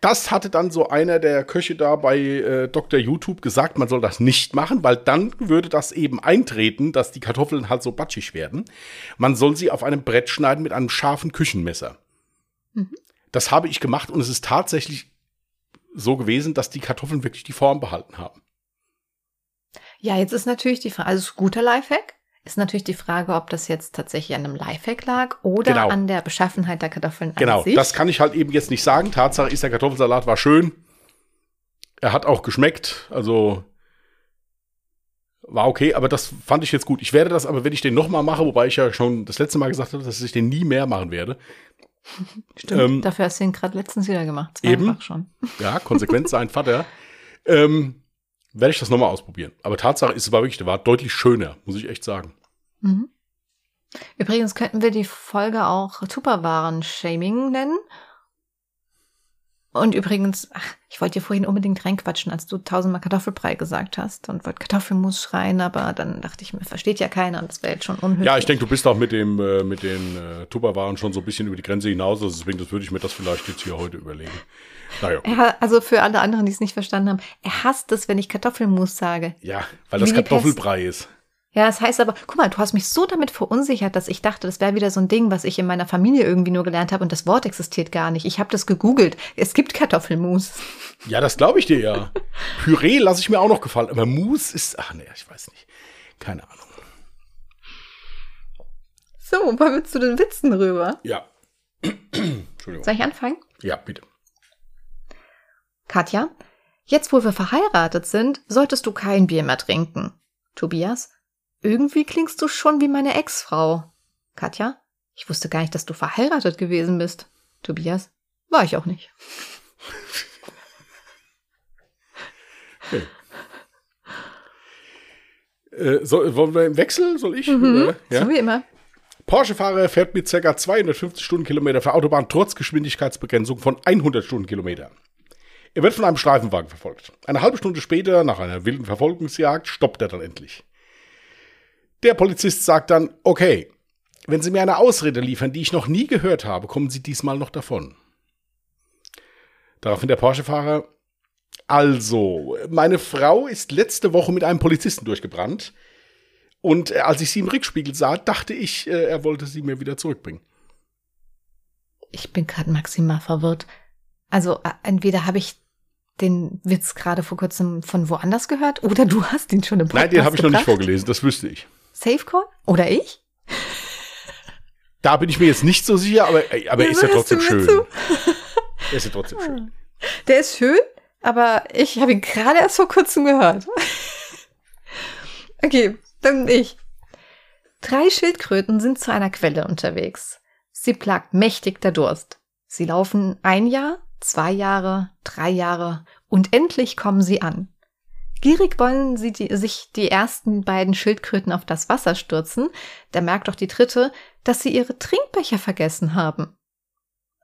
das hatte dann so einer der Köche da bei äh, Dr. YouTube gesagt, man soll das nicht machen, weil dann würde das eben eintreten, dass die Kartoffeln halt so batschig werden. Man soll sie auf einem Brett schneiden mit einem scharfen Küchenmesser. Mhm. Das habe ich gemacht und es ist tatsächlich so gewesen, dass die Kartoffeln wirklich die Form behalten haben.
Ja, jetzt ist natürlich die Frage, also ist guter Lifehack. Ist natürlich die Frage, ob das jetzt tatsächlich an einem Lifehack lag oder
Genau.
an der Beschaffenheit der Kartoffeln
Genau,
sich.
das kann ich halt eben jetzt nicht sagen. Tatsache ist, der Kartoffelsalat war schön. Er hat auch geschmeckt, also war okay, aber das fand ich jetzt gut. Ich werde das aber, wenn ich den nochmal mache, wobei ich ja schon das letzte Mal gesagt habe, dass ich den nie mehr machen werde.
Stimmt.
ähm,
Dafür hast du ihn gerade letztens wieder gemacht.
Eben.
Schon.
Ja, konsequent sein Vater. Ähm, werde ich das nochmal ausprobieren. Aber Tatsache ist, es war wirklich, der war deutlich schöner, muss ich echt sagen.
Mhm. Übrigens könnten wir die Folge auch Tupperwaren-Shaming nennen. Und übrigens, ach, ich wollte dir vorhin unbedingt reinquatschen, als du tausendmal Kartoffelbrei gesagt hast und wollte Kartoffelmus schreien, aber dann dachte ich mir, versteht ja keiner und das wäre jetzt schon unhöflich.
Ja, ich denke, du bist auch mit dem, äh, mit den äh, Tupperwaren schon so ein bisschen über die Grenze hinaus. Also deswegen, das würde ich mir das vielleicht jetzt hier heute überlegen. Naja,
Er, also für alle anderen, die es nicht verstanden haben, er hasst es, wenn ich Kartoffelmus sage.
ja, weil das Kartoffelbrei ist.
Ja, das heißt aber, guck mal, du hast mich so damit verunsichert, dass ich dachte, das wäre wieder so ein Ding, was ich in meiner Familie irgendwie nur gelernt habe und das Wort existiert gar nicht. Ich habe das gegoogelt. Es gibt Kartoffelmus.
Ja, das glaube ich dir ja. Püree lasse ich mir auch noch gefallen, aber Mousse ist, ach nee, ich weiß nicht. Keine Ahnung.
So, wollen wir zu den Witzen rüber?
Ja. Entschuldigung.
Soll ich anfangen?
Ja, bitte.
Katja, jetzt wo wir verheiratet sind, solltest du kein Bier mehr trinken. Tobias, irgendwie klingst du schon wie meine Ex-Frau. Katja, ich wusste gar nicht, dass du verheiratet gewesen bist. Tobias, war ich auch nicht.
Äh, soll, wollen wir im Wechsel? Soll ich?
Mhm,
ja?
So wie immer.
Porsche-Fahrer fährt mit ca. 250 Stundenkilometer der Autobahn trotz Geschwindigkeitsbegrenzung von 100 Stundenkilometer. Er wird von einem Streifenwagen verfolgt. Eine halbe Stunde später, nach einer wilden Verfolgungsjagd, stoppt er dann endlich. Der Polizist sagt dann, okay, wenn Sie mir eine Ausrede liefern, die ich noch nie gehört habe, kommen Sie diesmal noch davon. Daraufhin der Porsche-Fahrer, also, meine Frau ist letzte Woche mit einem Polizisten durchgebrannt. Und äh, als ich sie im Rückspiegel sah, dachte ich, äh, er wollte sie mir wieder zurückbringen.
Ich bin gerade maximal verwirrt. Also äh, entweder habe ich den Witz gerade vor kurzem von woanders gehört oder du hast ihn schon im Podcast
Nein, den habe ich noch nicht vorgelesen, das wüsste ich.
Safe Call? Oder ich?
Da bin ich mir jetzt nicht so sicher, aber, aber er ist ja trotzdem schön. Er ist ja trotzdem schön.
Der ist schön, aber ich habe ihn gerade erst vor kurzem gehört. okay, dann ich. Drei Schildkröten sind zu einer Quelle unterwegs. Sie plagt mächtig der Durst. Sie laufen ein Jahr, zwei Jahre, drei Jahre und endlich kommen sie an. Gierig wollen sie die, sich die ersten beiden Schildkröten auf das Wasser stürzen, da merkt doch die dritte, dass sie ihre Trinkbecher vergessen haben.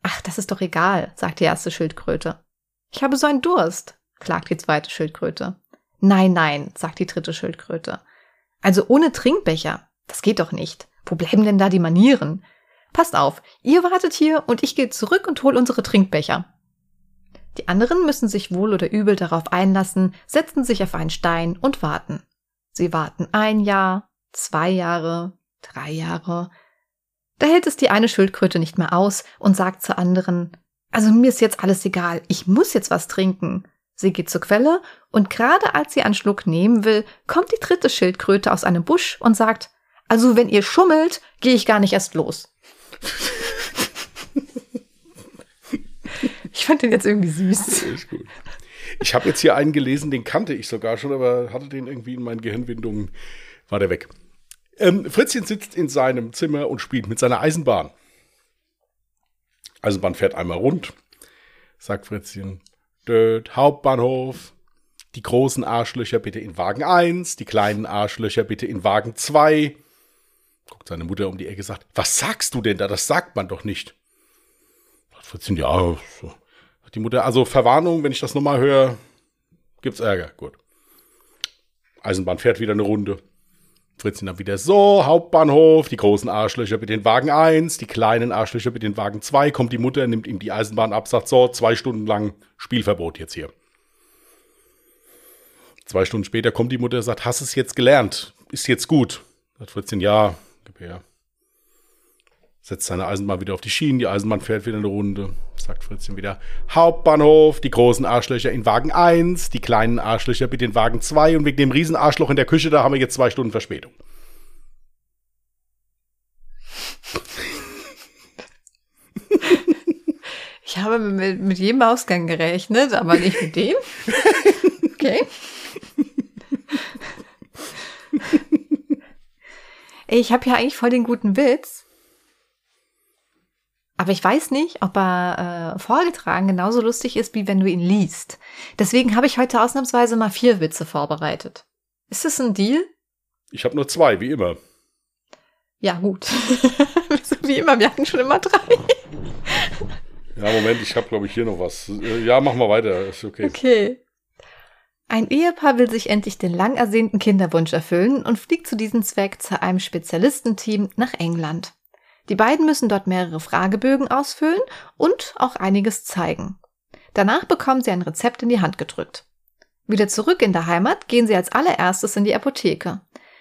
Ach, das ist doch egal, sagt die erste Schildkröte. Ich habe so einen Durst, klagt die zweite Schildkröte. Nein, nein, sagt die dritte Schildkröte. Also ohne Trinkbecher, das geht doch nicht. Wo bleiben denn da die Manieren? Passt auf, ihr wartet hier und ich gehe zurück und hol unsere Trinkbecher. Die anderen müssen sich wohl oder übel darauf einlassen, setzen sich auf einen Stein und warten. Sie warten ein Jahr, zwei Jahre, drei Jahre. Da hält es die eine Schildkröte nicht mehr aus und sagt zur anderen, also mir ist jetzt alles egal, ich muss jetzt was trinken. Sie geht zur Quelle und gerade als sie einen Schluck nehmen will, kommt die dritte Schildkröte aus einem Busch und sagt, also wenn ihr schummelt, gehe ich gar nicht erst los. ich fand den jetzt irgendwie süß.
Ist gut. Ich habe jetzt hier einen gelesen, den kannte ich sogar schon, aber hatte den irgendwie in meinen Gehirnwindungen, war der weg. Ähm, Fritzchen sitzt in seinem Zimmer und spielt mit seiner Eisenbahn. Eisenbahn fährt einmal rund, sagt Fritzchen. Död, Hauptbahnhof. Die großen Arschlöcher bitte in Wagen 1, die kleinen Arschlöcher bitte in Wagen 2. Guckt seine Mutter um die Ecke, sagt, was sagst du denn da? Das sagt man doch nicht. Fritzchen, ja, so. Die Mutter, also Verwarnung, wenn ich das nochmal höre, gibt's Ärger. Gut. Eisenbahn fährt wieder eine Runde. Fritzchen dann wieder so, Hauptbahnhof, die großen Arschlöcher bitte in Wagen 1, die kleinen Arschlöcher bitte in Wagen 2, kommt die Mutter, nimmt ihm die Eisenbahn ab, sagt so, zwei Stunden lang Spielverbot jetzt hier. Zwei Stunden später kommt die Mutter, sagt, hast es jetzt gelernt? Ist jetzt gut? Sagt Fritzchen, ja, gib her. Setzt seine Eisenbahn wieder auf die Schienen, die Eisenbahn fährt wieder eine Runde. Sagt Fritzchen wieder, Hauptbahnhof, die großen Arschlöcher in Wagen 1, die kleinen Arschlöcher bitte in Wagen 2 und wegen dem Riesenarschloch in der Küche, da haben wir jetzt zwei Stunden Verspätung.
Ich habe mit, mit jedem Ausgang gerechnet, aber nicht mit dem. Okay. Ich habe ja eigentlich voll den guten Witz. Aber ich weiß nicht, ob er äh, vorgetragen genauso lustig ist, wie wenn du ihn liest. Deswegen habe ich heute ausnahmsweise mal vier Witze vorbereitet. Ist das ein Deal?
Ich habe nur zwei, wie immer.
Ja, gut. wie immer, wir hatten schon immer drei.
Ja, Moment, ich habe, glaube ich, hier noch was. Ja, machen wir weiter. Ist okay.
Okay. Ein Ehepaar will sich endlich den lang ersehnten Kinderwunsch erfüllen und fliegt zu diesem Zweck zu einem Spezialistenteam nach England. Die beiden müssen dort mehrere Fragebögen ausfüllen und auch einiges zeigen. Danach bekommen sie ein Rezept in die Hand gedrückt. Wieder zurück in der Heimat gehen sie als allererstes in die Apotheke.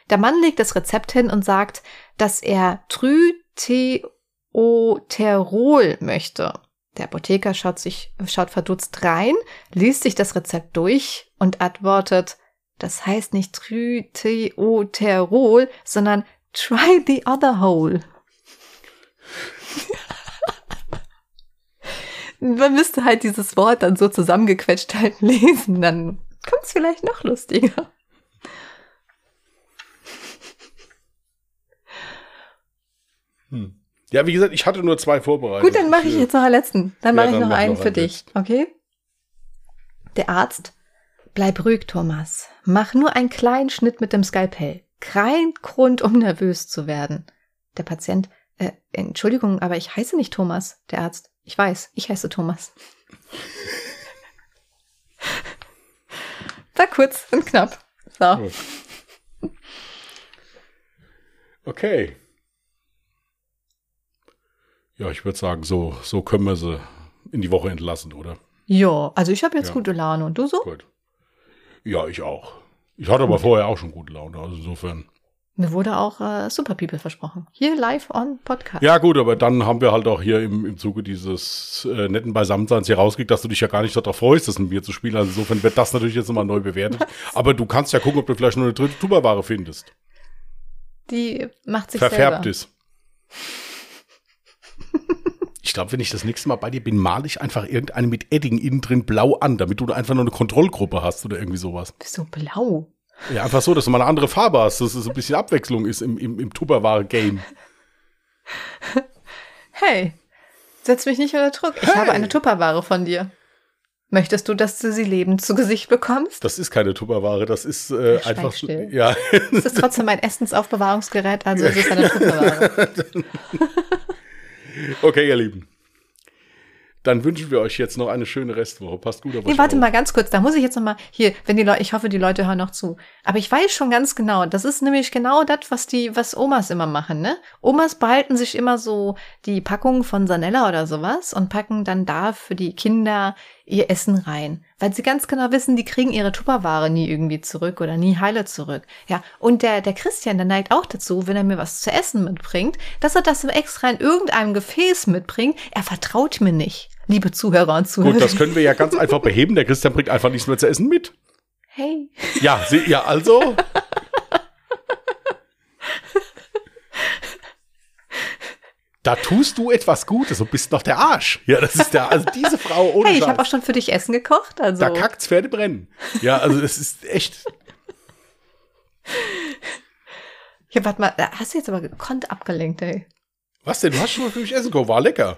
Der Mann legt das Rezept hin und sagt, dass er Tryteoterol möchte. Der Apotheker schaut sich, schaut verdutzt rein, liest sich das Rezept durch und antwortet, das heißt nicht Tryteoterol, sondern try the other hole. Man müsste halt dieses Wort dann so zusammengequetscht halt lesen, dann kommt es vielleicht noch lustiger.
Ja, wie gesagt, ich hatte nur zwei vorbereitet.
Gut, dann mache ich jetzt noch einen letzten. Dann
Ja,
mache ich
dann
noch einen
noch
für
einen
dich,
jetzt.
okay? Der Arzt. Bleib ruhig, Thomas. Mach nur einen kleinen Schnitt mit dem Skalpell. Kein Grund, um nervös zu werden. Der Patient. Äh, Entschuldigung, aber ich heiße nicht Thomas. Der Arzt. Ich weiß, ich heiße Thomas. War kurz und knapp. So.
Okay. Ja, ich würde sagen, so, so können wir sie in die Woche entlassen, oder?
Ja, also ich habe jetzt
Ja.
gute Laune. Und du so?
Gut. Ja, ich auch. Ich hatte aber vorher auch schon gute Laune, also insofern.
Mir wurde auch äh, Super People versprochen. Hier live on Podcast.
Ja, gut, aber dann haben wir halt auch hier im, im Zuge dieses äh, netten Beisammenseins hier rausgekriegt, dass du dich ja gar nicht darauf freust, das mit mir zu spielen. Also insofern wird das natürlich jetzt nochmal neu bewertet. Aber du kannst ja gucken, ob du vielleicht noch eine dritte Tupperware findest.
Die macht sich
Verfärbt
selber.
ist. Ich glaube, wenn ich das nächste Mal bei dir bin, male ich einfach irgendeine mit Edding innen drin blau an, damit du einfach noch eine Kontrollgruppe hast oder irgendwie sowas.
Du blau?
Ja, einfach so, dass du mal eine andere Farbe hast, dass es ein bisschen Abwechslung ist im, im, im Tupperware-Game.
Hey, setz mich nicht unter Druck. Ich
Hey.
habe eine Tupperware von dir. Möchtest du, dass du sie lebend zu Gesicht bekommst?
Das ist keine Tupperware, das ist äh, einfach.
still.
Ja,
Es ist trotzdem ein Essensaufbewahrungsgerät, also es ist eine Tupperware.
okay, ihr Lieben. Dann wünschen wir euch jetzt noch eine schöne Restwoche. Passt gut auf
Nee,
euch
warte
auf.
mal ganz kurz, da muss ich jetzt noch mal hier, wenn die Leute, ich hoffe, die Leute hören noch zu. Aber ich weiß schon ganz genau, das ist nämlich genau das, was die, was Omas immer machen, ne? Omas behalten sich immer so die Packung von Sanella oder sowas und packen dann da für die Kinder ihr Essen rein, weil sie ganz genau wissen, die kriegen ihre Tupperware nie irgendwie zurück oder nie heile zurück. Ja, und der der Christian, der neigt auch dazu, wenn er mir was zu essen mitbringt, dass er das extra in irgendeinem Gefäß mitbringt. Er vertraut mir nicht, liebe Zuhörer und Zuhörer.
Gut, das können wir ja ganz einfach beheben. Der Christian bringt einfach nichts mehr zu essen mit.
hey.
Ja, sie, ja, also. Da tust du etwas Gutes und bist noch der Arsch. Ja, das ist der, also diese Frau ohne
Hey, ich habe auch schon für dich Essen gekocht, also.
Da kackt's Pferde brennen. Ja, also das ist echt.
Ja, warte mal, hast du jetzt aber gekonnt abgelenkt, ey.
Was denn? Du hast schon mal für mich Essen gekocht. War lecker.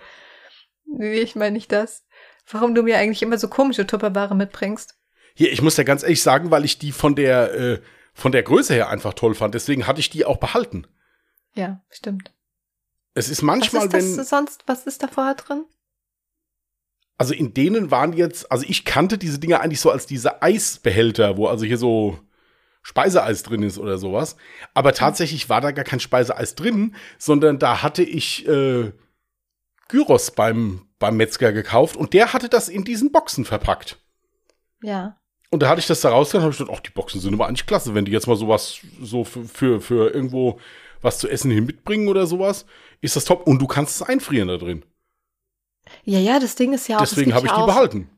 Nee, ich meine nicht das. Warum du mir eigentlich immer so komische Tupperware mitbringst.
Hier, ich muss ja ganz ehrlich sagen, weil ich die von der, äh, von der Größe her einfach toll fand. Deswegen hatte ich die auch behalten.
Ja, stimmt.
Es ist
Was
manchmal,
ist das
wenn.
sonst, was ist da vorher drin?
Also in denen waren jetzt, also ich kannte diese Dinger eigentlich so als diese Eisbehälter, wo also hier so Speiseeis drin ist oder sowas. Aber tatsächlich war da gar kein Speiseeis drin, sondern da hatte ich äh, Gyros beim, beim Metzger gekauft und der hatte das in diesen Boxen verpackt.
Ja.
Und da hatte ich das da rausgenommen und habe ich gedacht, ach, die Boxen sind aber eigentlich klasse, wenn die jetzt mal sowas so für, für, für irgendwo was zu essen hin mitbringen oder sowas, ist das top. Und du kannst es einfrieren da drin.
Ja, ja, das Ding ist ja auch. es
Deswegen habe ich
ja
die behalten.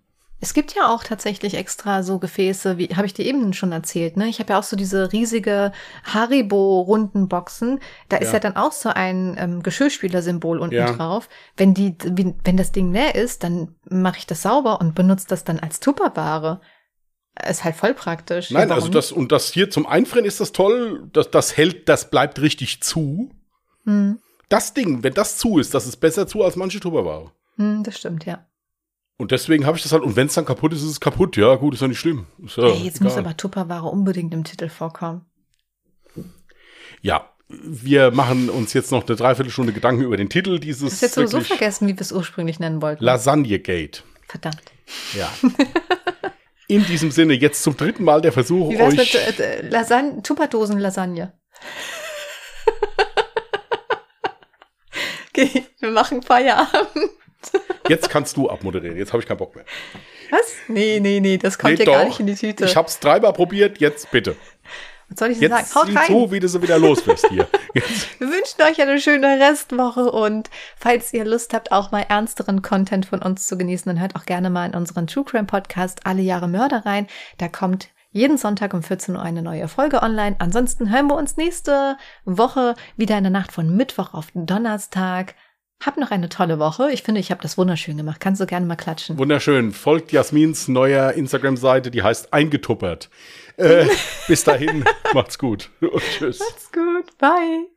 Es gibt ja auch tatsächlich extra so Gefäße, wie habe ich dir eben schon erzählt, ne? Ich habe ja auch so diese riesige Haribo-runden Boxen. Da ist
Ja.
ja dann auch so ein ähm, Geschirrspüler-Symbol unten
Ja.
drauf. Wenn die, wenn das Ding leer ist, dann mache ich das sauber und benutze das dann als Tupperware. Ist halt voll praktisch.
Nein,
Ja,
also das und das hier zum Einfrieren ist das toll. Das, das hält, das bleibt richtig zu.
Hm,
Das Ding, wenn das zu ist, das ist besser zu als manche Tupperware.
hm, das stimmt, ja.
Und deswegen habe ich das halt. Und wenn es dann kaputt ist, ist es kaputt. Ja, gut, ist ja nicht schlimm. Ja
Ey, jetzt muss
egal.
aber Tupperware unbedingt im Titel vorkommen.
Ja, wir machen uns jetzt noch eine Dreiviertelstunde Gedanken über den Titel dieses
Hast jetzt sowieso vergessen, wie wir es ursprünglich nennen wollten.
Lasagne Gate.
Verdammt.
Ja. In diesem Sinne jetzt zum dritten Mal der Versuch,
Wie
euch
mit äh, Lasagne, Tupperdosen Lasagne? okay, wir machen Feierabend.
Jetzt kannst du abmoderieren. Jetzt habe ich keinen Bock mehr.
Was? Nee, nee, nee, das kommt
Nee,
ja gar
doch.
nicht in die Tüte.
Ich habe es dreimal probiert. Jetzt bitte.
Was soll ich denn
Jetzt
sagen? Haut rein.
zu, wie du sie wieder los wirst hier. Jetzt.
Wir wünschen euch eine schöne Restwoche und falls ihr Lust habt, auch mal ernsteren Content von uns zu genießen, dann hört auch gerne mal in unseren True Crime Podcast Alle Jahre Mörder rein. Da kommt jeden Sonntag um 14 Uhr eine neue Folge online. Ansonsten hören wir uns nächste Woche wieder in der Nacht von Mittwoch auf Donnerstag. Habt noch eine tolle Woche. Ich finde, ich habe das wunderschön gemacht. Kannst du gerne mal klatschen.
Wunderschön. Folgt Jasmins neuer Instagram-Seite, die heißt Eingetuppert. Äh, bis dahin, macht's gut und tschüss.
Macht's gut. Bye.